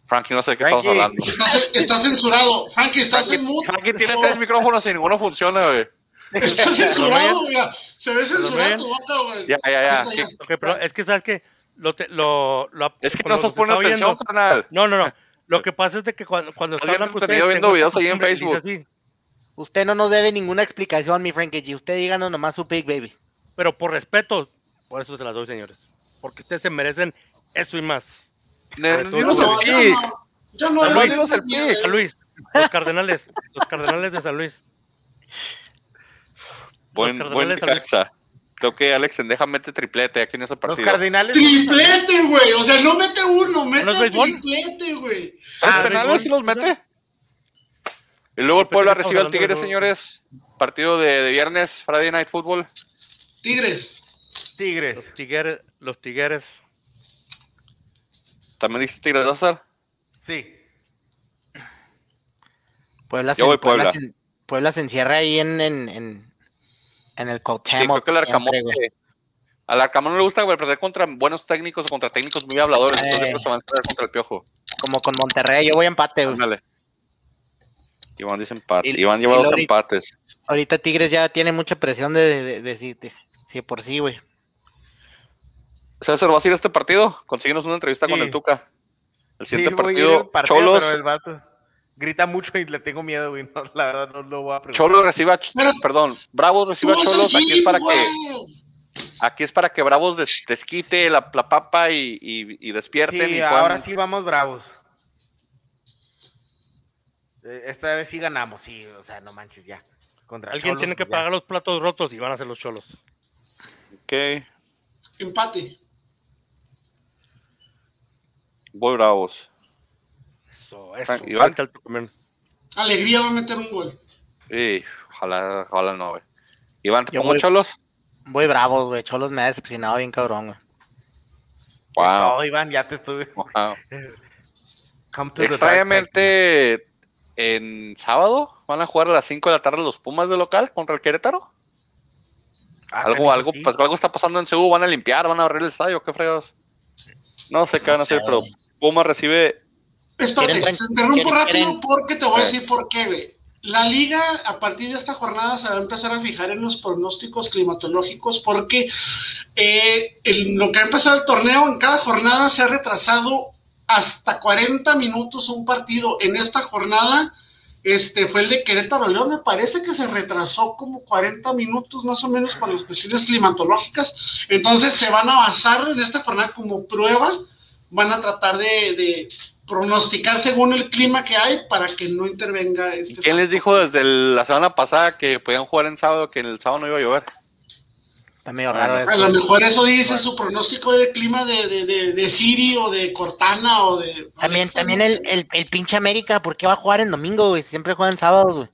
Frankie, no sé de qué estamos hablando. Estás, estás censurado. Frankie, estás Frankie, en mute. Frankie tiene tres micrófonos y ninguno funciona, güey. Estás censurado, güey. Se ve ¿Lo censurado tu boca, güey. Ya, ya, ya. Ahorita Ok, pero es que sabes que lo, te- lo, lo- Es que no estás poniendo atención, viendo- carnal. No, no, no. Lo que pasa es de que cuando, cuando está hablando entretenido usted, viendo videos ahí en Facebook. así, Usted no nos debe ninguna explicación, mi Frankie G. Usted díganos nomás su pick, baby. pero por respeto, por eso se las doy, señores. Porque ustedes se merecen eso y más. No, el pick. Yo no. San yo Luis, no- dinos el pick. San Luis, los cardenales, los cardenales de San Luis. Buen, Los buen Cardenales Necaxa. Creo que Alex Sendeja mete triplete aquí en ese Los partido. Cardinales. Triplete, güey. O sea, no mete uno, mete ¿No es béisbol? triplete, güey. ¿Tres Ah, penales béisbol. sí los mete? Y luego el Puebla recibe al Tigres, señores. Partido de, de viernes, Friday Night Football. Tigres. Tigres. Los tigres, los tigres. ¿También dice Tigres Lázaro? Sí. Puebla, Yo voy se, Puebla, Puebla. se, Puebla se encierra ahí en, en, en, en el Sí, Cuauhtémoc. creo que el Arcamón. siempre, güey. Al Arcamón no le gusta güey, perder contra buenos técnicos o contra técnicos muy habladores. Entonces Eh. que se van a entrar contra el piojo. Como con Monterrey. Yo voy a empate, güey. Ándale. Iván dice empate. Y- Iván lleva dos empates. Ahorita Tigres ya tiene mucha presión de, de, de, de, si- de- si por sí, güey. César, ¿vas a ir a este partido? Consíguenos una entrevista con el Tuca. El Sí, siguiente a partido, partido, Cholos, pero el vato- grita mucho y le tengo miedo, güey. No, la verdad no lo voy a preguntar. Cholos reciba, ch- Pero- perdón, Bravos reciba al Cholos, aquí es para que, aquí es para que Bravos des- desquite la, la papa y, y, y despierten. Sí, y ahora puedan- sí vamos bravos. Eh, Esta vez sí ganamos, sí, o sea, no manches ya. Contra Alguien Cholos, tiene que pues, ya. pagar los platos rotos y van a ser los cholos. Ok, Empate. voy Bravos. Eso, eso. Frank, Iván. Alegría va a meter un gol. Y ojalá, ojalá no, güey. Iván, ¿te Yo pongo voy- Cholos? Voy bravos, güey. Cholos me ha decepcionado bien cabrón, güey. Wow. todo, Iván, ya te estuve. wow. Come to. Extrañamente, en sábado van a jugar a las 5 de la tarde los Pumas de local contra el Querétaro. Ah, algo, algo, sí. pues, algo está pasando en Seúl, van a limpiar, van a abrir el estadio, qué fregados. No sé qué van a hacer, pero. Pumas recibe. Espérate, te interrumpo rápido quieren- porque te voy a decir por qué, güey. La liga a partir de esta jornada se va a empezar a fijar en los pronósticos climatológicos porque eh, en lo que ha empezado el torneo, en cada jornada se ha retrasado hasta 40 minutos un partido. En esta jornada este, fue el de Querétaro León, me parece que se retrasó como 40 minutos más o menos para las cuestiones climatológicas. Entonces se van a basar en esta jornada como prueba, van a tratar de, de pronosticar según el clima que hay para que no intervenga este. ¿Quién les dijo desde el- la semana pasada que podían jugar en sábado, que el sábado no iba a llover? Está medio raro. A lo mejor eso dice su pronóstico de clima de, de, de, de Siri o de Cortana o de. También, Alexa, también no el, sé. el, el pinche América, ¿por qué va a jugar en domingo, güey? Siempre juega en sábados, güey.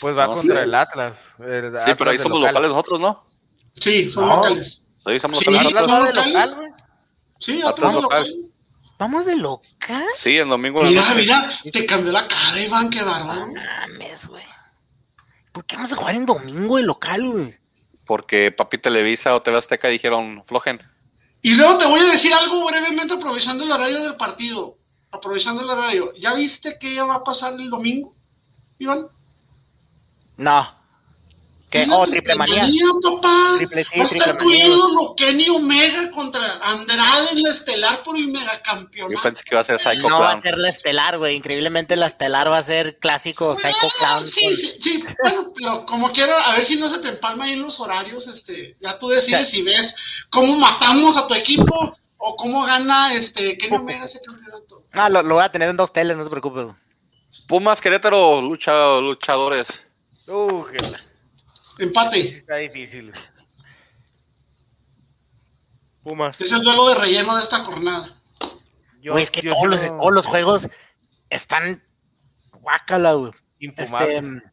Pues va No, contra sí. el Atlas. el Sí, Atlas pero ahí somos local. locales nosotros, ¿no? Sí, son No. locales. Sí, somos Sí, locales ¿Atlas va de locales? local, güey? Sí, Atlas otro local. local. Vamos de local. Sí, el domingo. Mira, noche. mira, te cambió la cara, Iván, qué No bárbaro. mames, güey. ¿Por qué vamos a jugar en domingo de local, güey? Porque Papi Televisa o TV Azteca dijeron flojen. Y luego te voy a decir algo brevemente aprovechando el horario del partido. Aprovechando el horario. ¿Ya viste qué va a pasar el domingo, Iván? No. Oh, triple manía. papá. Triple, sí, triple tu manía. ídolo Kenny Omega contra Andrade en la estelar por el Yo megacampeonato. pensé que iba a ser Psycho No va a Clown. ser la estelar, güey. Increíblemente la estelar va a ser clásico Psycho Clown. Sí, sí, sí, bueno, pero como quiera, a ver si no se te empalma ahí en los horarios, este, ya tú decides si ves cómo matamos a tu equipo o cómo gana este Kenny Omega ese campeonato. Ah, lo, lo voy a tener en dos teles, no te preocupes. güey. Pumas Querétaro, lucha, luchadores. Uh, la- sí Empate. está difícil. Pumas. Es el duelo de relleno de esta jornada. Yo- Güey, es que yo todos, los, sigo todos los juegos están guácala, güey. infumables. Este,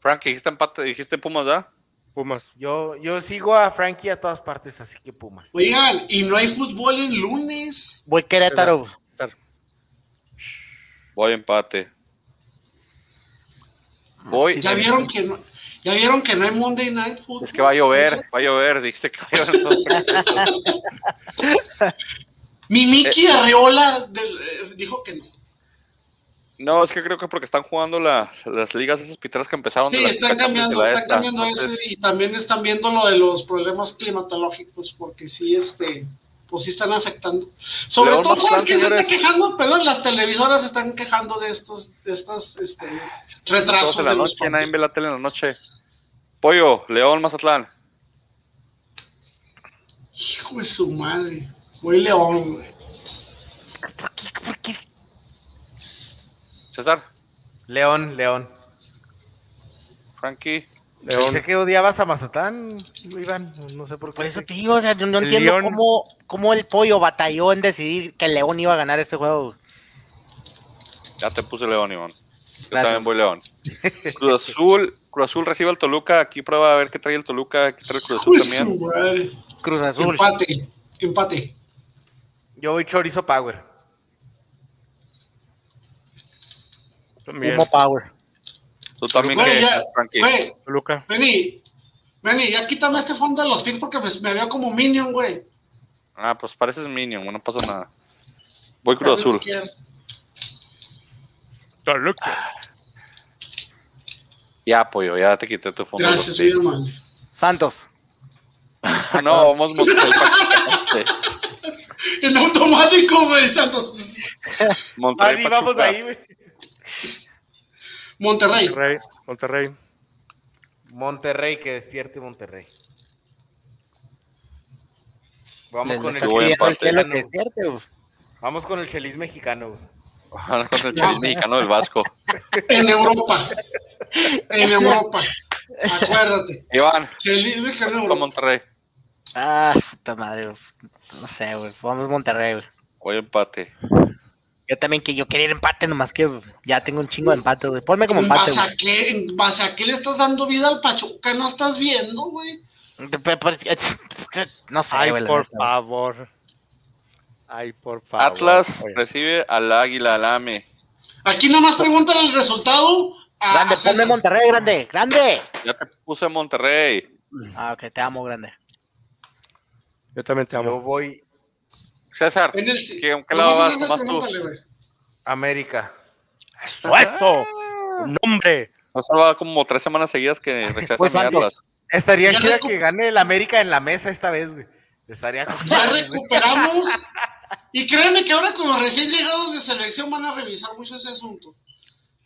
Frank, dijiste empate, dijiste Pumas, ¿verdad? Pumas. Yo, yo sigo a Frankie a todas partes, así que Pumas. Oigan, y no hay fútbol en lunes. voy Querétaro. Voy empate. Voy. Sí, Ya vieron que no, ya vieron que no hay Monday Night Football. Es que va a llover, va a llover, dijiste que va a llover. Mi Miki Arreola del- eh, dijo que no. No, es que creo que porque están jugando la- las ligas esas piteras que empezaron Sí, de la están cambiando, están esta. cambiando Entonces, ese y también están viendo lo de los problemas climatológicos porque sí, este, pues sí están afectando. Sobre todo, ¿sabes quién se está quejando? Perdón, las televisoras están quejando de estos, de estas, este, retrasos en la noche, nadie ve la tele en la noche. Pollo, León, Mazatlán. Hijo de su madre. Voy León, güey. ¿Por qué? ¿Por qué? César, León, León. Frankie. León. Pensé que odiabas a Mazatán, Iván. No sé por qué. Por eso te digo, o sea, yo no entiendo León- cómo, cómo el pollo batalló en decidir que el León iba a ganar este juego. Ya te puse León, Iván. Yo Gracias. también voy León. Cruz Azul, Cruz Azul recibe al Toluca. Aquí prueba a ver qué trae el Toluca. Aquí trae el Cruz Azul también. madre. Cruz Azul. Empate, empate. Yo voy Chorizo Power. También. Humo Power. Tú también, güey, Toluca. vení, vení, ya quítame este fondo de los pics porque me, me veo como Minion, güey. Ah, pues pareces Minion, no pasa nada. Voy Cruz Azul. Toluca. Ya, pollo, ya te quité tu fondo. Gracias, mi hermano. Santos. no, vamos. En automático, güey, Santos. Monterrey Vamos ahí, güey. Monterrey. Monterrey, Monterrey. Monterrey, que despierte Monterrey. Vamos Les con el, despierte, güey. vamos con el chelis mexicano. Ojalá contra el Chelis mexicano del Vasco. En Europa. En Europa. Acuérdate. Iván, Chelis mexicano en. Monterrey. Ah, puta madre, güey. No sé, güey. Vamos Monterrey, güey. Hoy empate. Yo también que yo quería ir empate, nomás que ya tengo un chingo de empate, güey. Ponme como ¿En empate, güey. a qué? ¿En base a qué le estás dando vida al Pachuca? ¿No estás viendo, güey? No sé, Ay, güey. por neta, güey. favor. Ay, por favor. Atlas Oye, recibe al Águila, al AME. Aquí nomás preguntan el resultado. A- Grande, ponme Monterrey, grande, grande. Ya te puse Monterrey. Ah, ok, te amo, grande. Yo también te Yo amo. voy César, En el, ¿qué, ¿en qué nomás lado vas? Nomás tú. América. ¡Eso! eso! ¡Un nombre! No solo va como tres semanas seguidas que rechazan Pues. Atlas. Estaría chida que gane el América en la mesa esta vez, güey. Estaría Ya recuperamos. Y créanme que ahora con los recién llegados de selección van a revisar mucho ese asunto.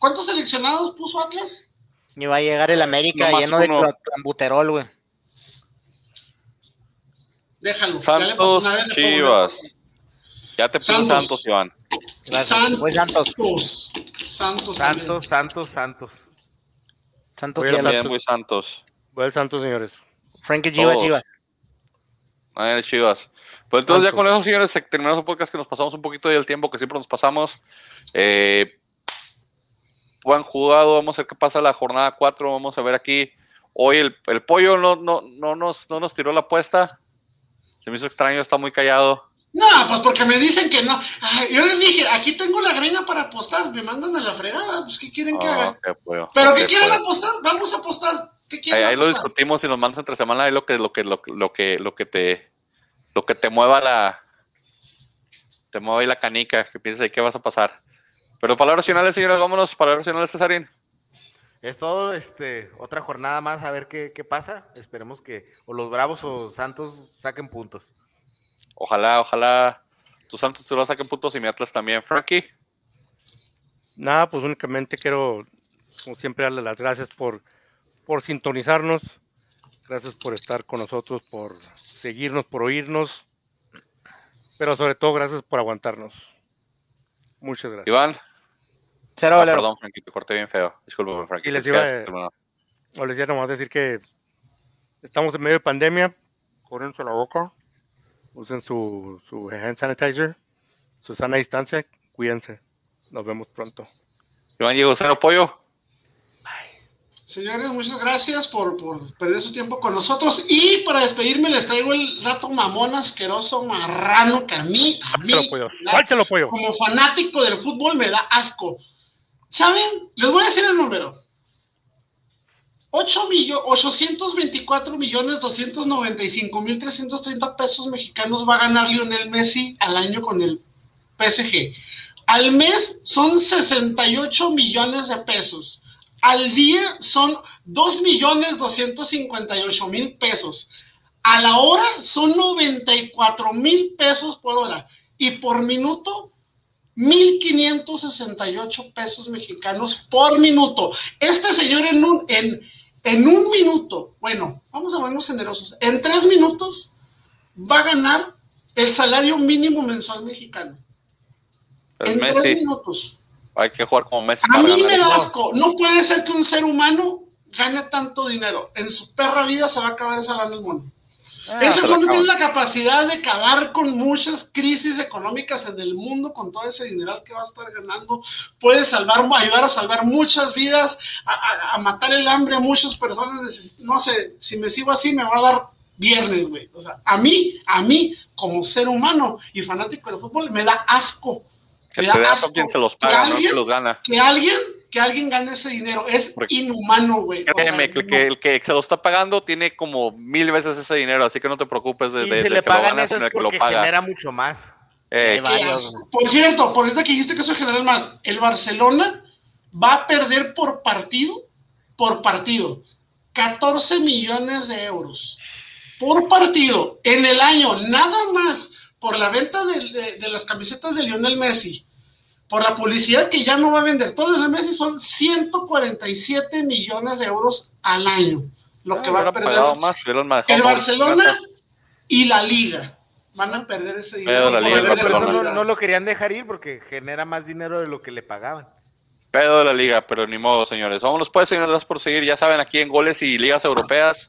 ¿Cuántos seleccionados puso Atlas? Y va a llegar el América Nomás lleno de uno. clo- clambuterol, güey. Déjalo. ya Santos, vez, le pongo Chivas. Ya te puse Santos. Santos, Iván. Santos. Voy Santos. Santos. Santos. Santos, Santos, Santos. Santos Voy. También voy Santos. Voy al Santos, señores. Frankie Chivas. Chivas. A ver, Chivas. Pues entonces ya Santos. con eso, señores, se- terminamos un podcast que nos pasamos un poquito del tiempo que siempre nos pasamos. Eh, buen jugado, vamos a ver qué pasa la jornada 4, vamos a ver aquí. Hoy el, el pollo no, no, no, nos, no nos tiró la apuesta. Se me hizo extraño, está muy callado. No, pues porque me dicen que no. Ay, yo les dije, aquí tengo la greña para apostar. Me mandan a la fregada. Pues, ¿qué quieren que Ah, haga? pollo. ¿Pero Ok, qué quieren pollo. apostar? Vamos a apostar. ¿Qué Ahí, quieren ahí lo apostar? discutimos y nos mandas entre semana ahí lo que, lo que, lo, que- lo que, lo que te, lo que te mueva la, te mueva ahí la canica, que pienses ahí qué vas a pasar. Pero palabras finales, señores, vámonos, palabras finales, Cesarín. Es todo, este, otra jornada más a ver qué, qué pasa. Esperemos que o los Bravos o Santos saquen puntos. Ojalá, ojalá tus Santos te lo saquen puntos y mi Atlas también. Frankie, Nada, pues únicamente quiero, como siempre, darle las gracias por, por sintonizarnos. Gracias por estar con nosotros, por seguirnos, por oírnos. Pero sobre todo, gracias por aguantarnos. Muchas gracias. Iván. Cero Ah, perdón, Frankie, te corté bien feo. Disculpa, Frankie. Y les te iba a-. O les quiero nomás decir que estamos en medio de pandemia. Cúrense la boca. Usen su, su hand sanitizer. Su sana distancia. Cuídense. Nos vemos pronto. Iván llegó cero pollo. Señores, muchas gracias por, por perder su tiempo con nosotros. Y para despedirme les traigo el rato mamón asqueroso, marrano, que a mí, a mí, la- Suéltelo, pollo. como fanático del fútbol me da asco. ¿Saben? Les voy a decir el número. 8 millones, 824 millones 295 mil 330 pesos mexicanos va a ganar Lionel Messi al año con el PSG. Al mes son 68 millones de pesos. Al día son 2 millones 258 mil pesos. A la hora son 94 mil pesos por hora. Y por minuto 1.568 pesos mexicanos por minuto. Este señor en un, en, en un minuto, bueno, vamos a vernos generosos, en tres minutos va a ganar el salario mínimo mensual mexicano. Es en tres Messi. minutos. Hay que jugar como Messi A mí me da asco. No puede ser que un ser humano gane tanto dinero. En su perra vida se va a acabar esa lana el mono. Ah, Ese mundo tiene la capacidad de acabar con muchas crisis económicas en el mundo con todo ese dineral que va a estar ganando. Puede salvar, ayudar a salvar muchas vidas, a, a- a matar el hambre a muchas personas. No sé, si me sigo así me va a dar viernes, güey. O sea, a mí, a mí, como ser humano y fanático del fútbol, me da asco. Que Me da asco quien se los que paga, no que los gana. Que alguien, que alguien gane ese dinero. Es Porque- inhumano, güey. O sea, Créeme, que el, que el que se lo está pagando tiene como mil veces ese dinero, así que no te preocupes de, Y de- le que lo pagan ganas, eso es que lo porque paga. genera mucho más. Eh, varios. Por cierto, por ahorita que dijiste que eso general más, el Barcelona va a perder por partido, por partido, 14 millones de euros por partido en el año, nada más por la venta de, de- de las camisetas de Lionel Messi. Por la publicidad que ya no va a vender. Todos los meses son 147 millones de euros al año. Lo que va a perder más, el Barcelona y la Liga. Van a perder ese dinero. La Liga, no, no, lo querían dejar ir porque genera más dinero de lo que le pagaban. Pedo de la liga, pero ni modo, señores. Vámonos pues, señores, por seguir. Ya saben, aquí en goles y ligas europeas.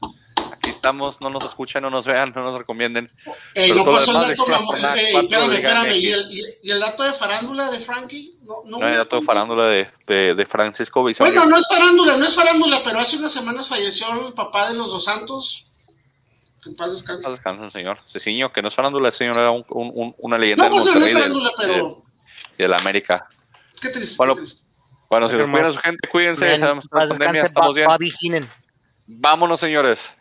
Aquí estamos, no nos escuchen, no nos vean, no nos recomienden. Eh, no pasó el dato, espérame, espérame. ¿Y el, ¿Y el, dato de farándula de Frankie? No, no, no hay dato de farándula de, de, de Francisco Bisoño. Bueno, no es farándula, no es farándula, pero hace unas semanas falleció el papá de los dos santos. En paz descanse. Paz descanse, señor. Ceciño, que no es farándula, el señor era un, un, una leyenda no, pues, no es farándula, pero... de, la América. Qué triste, bueno, qué triste. Bueno, si a su gente, cuídense. Sabemos que la pandemia estamos bien. Vámonos, señores.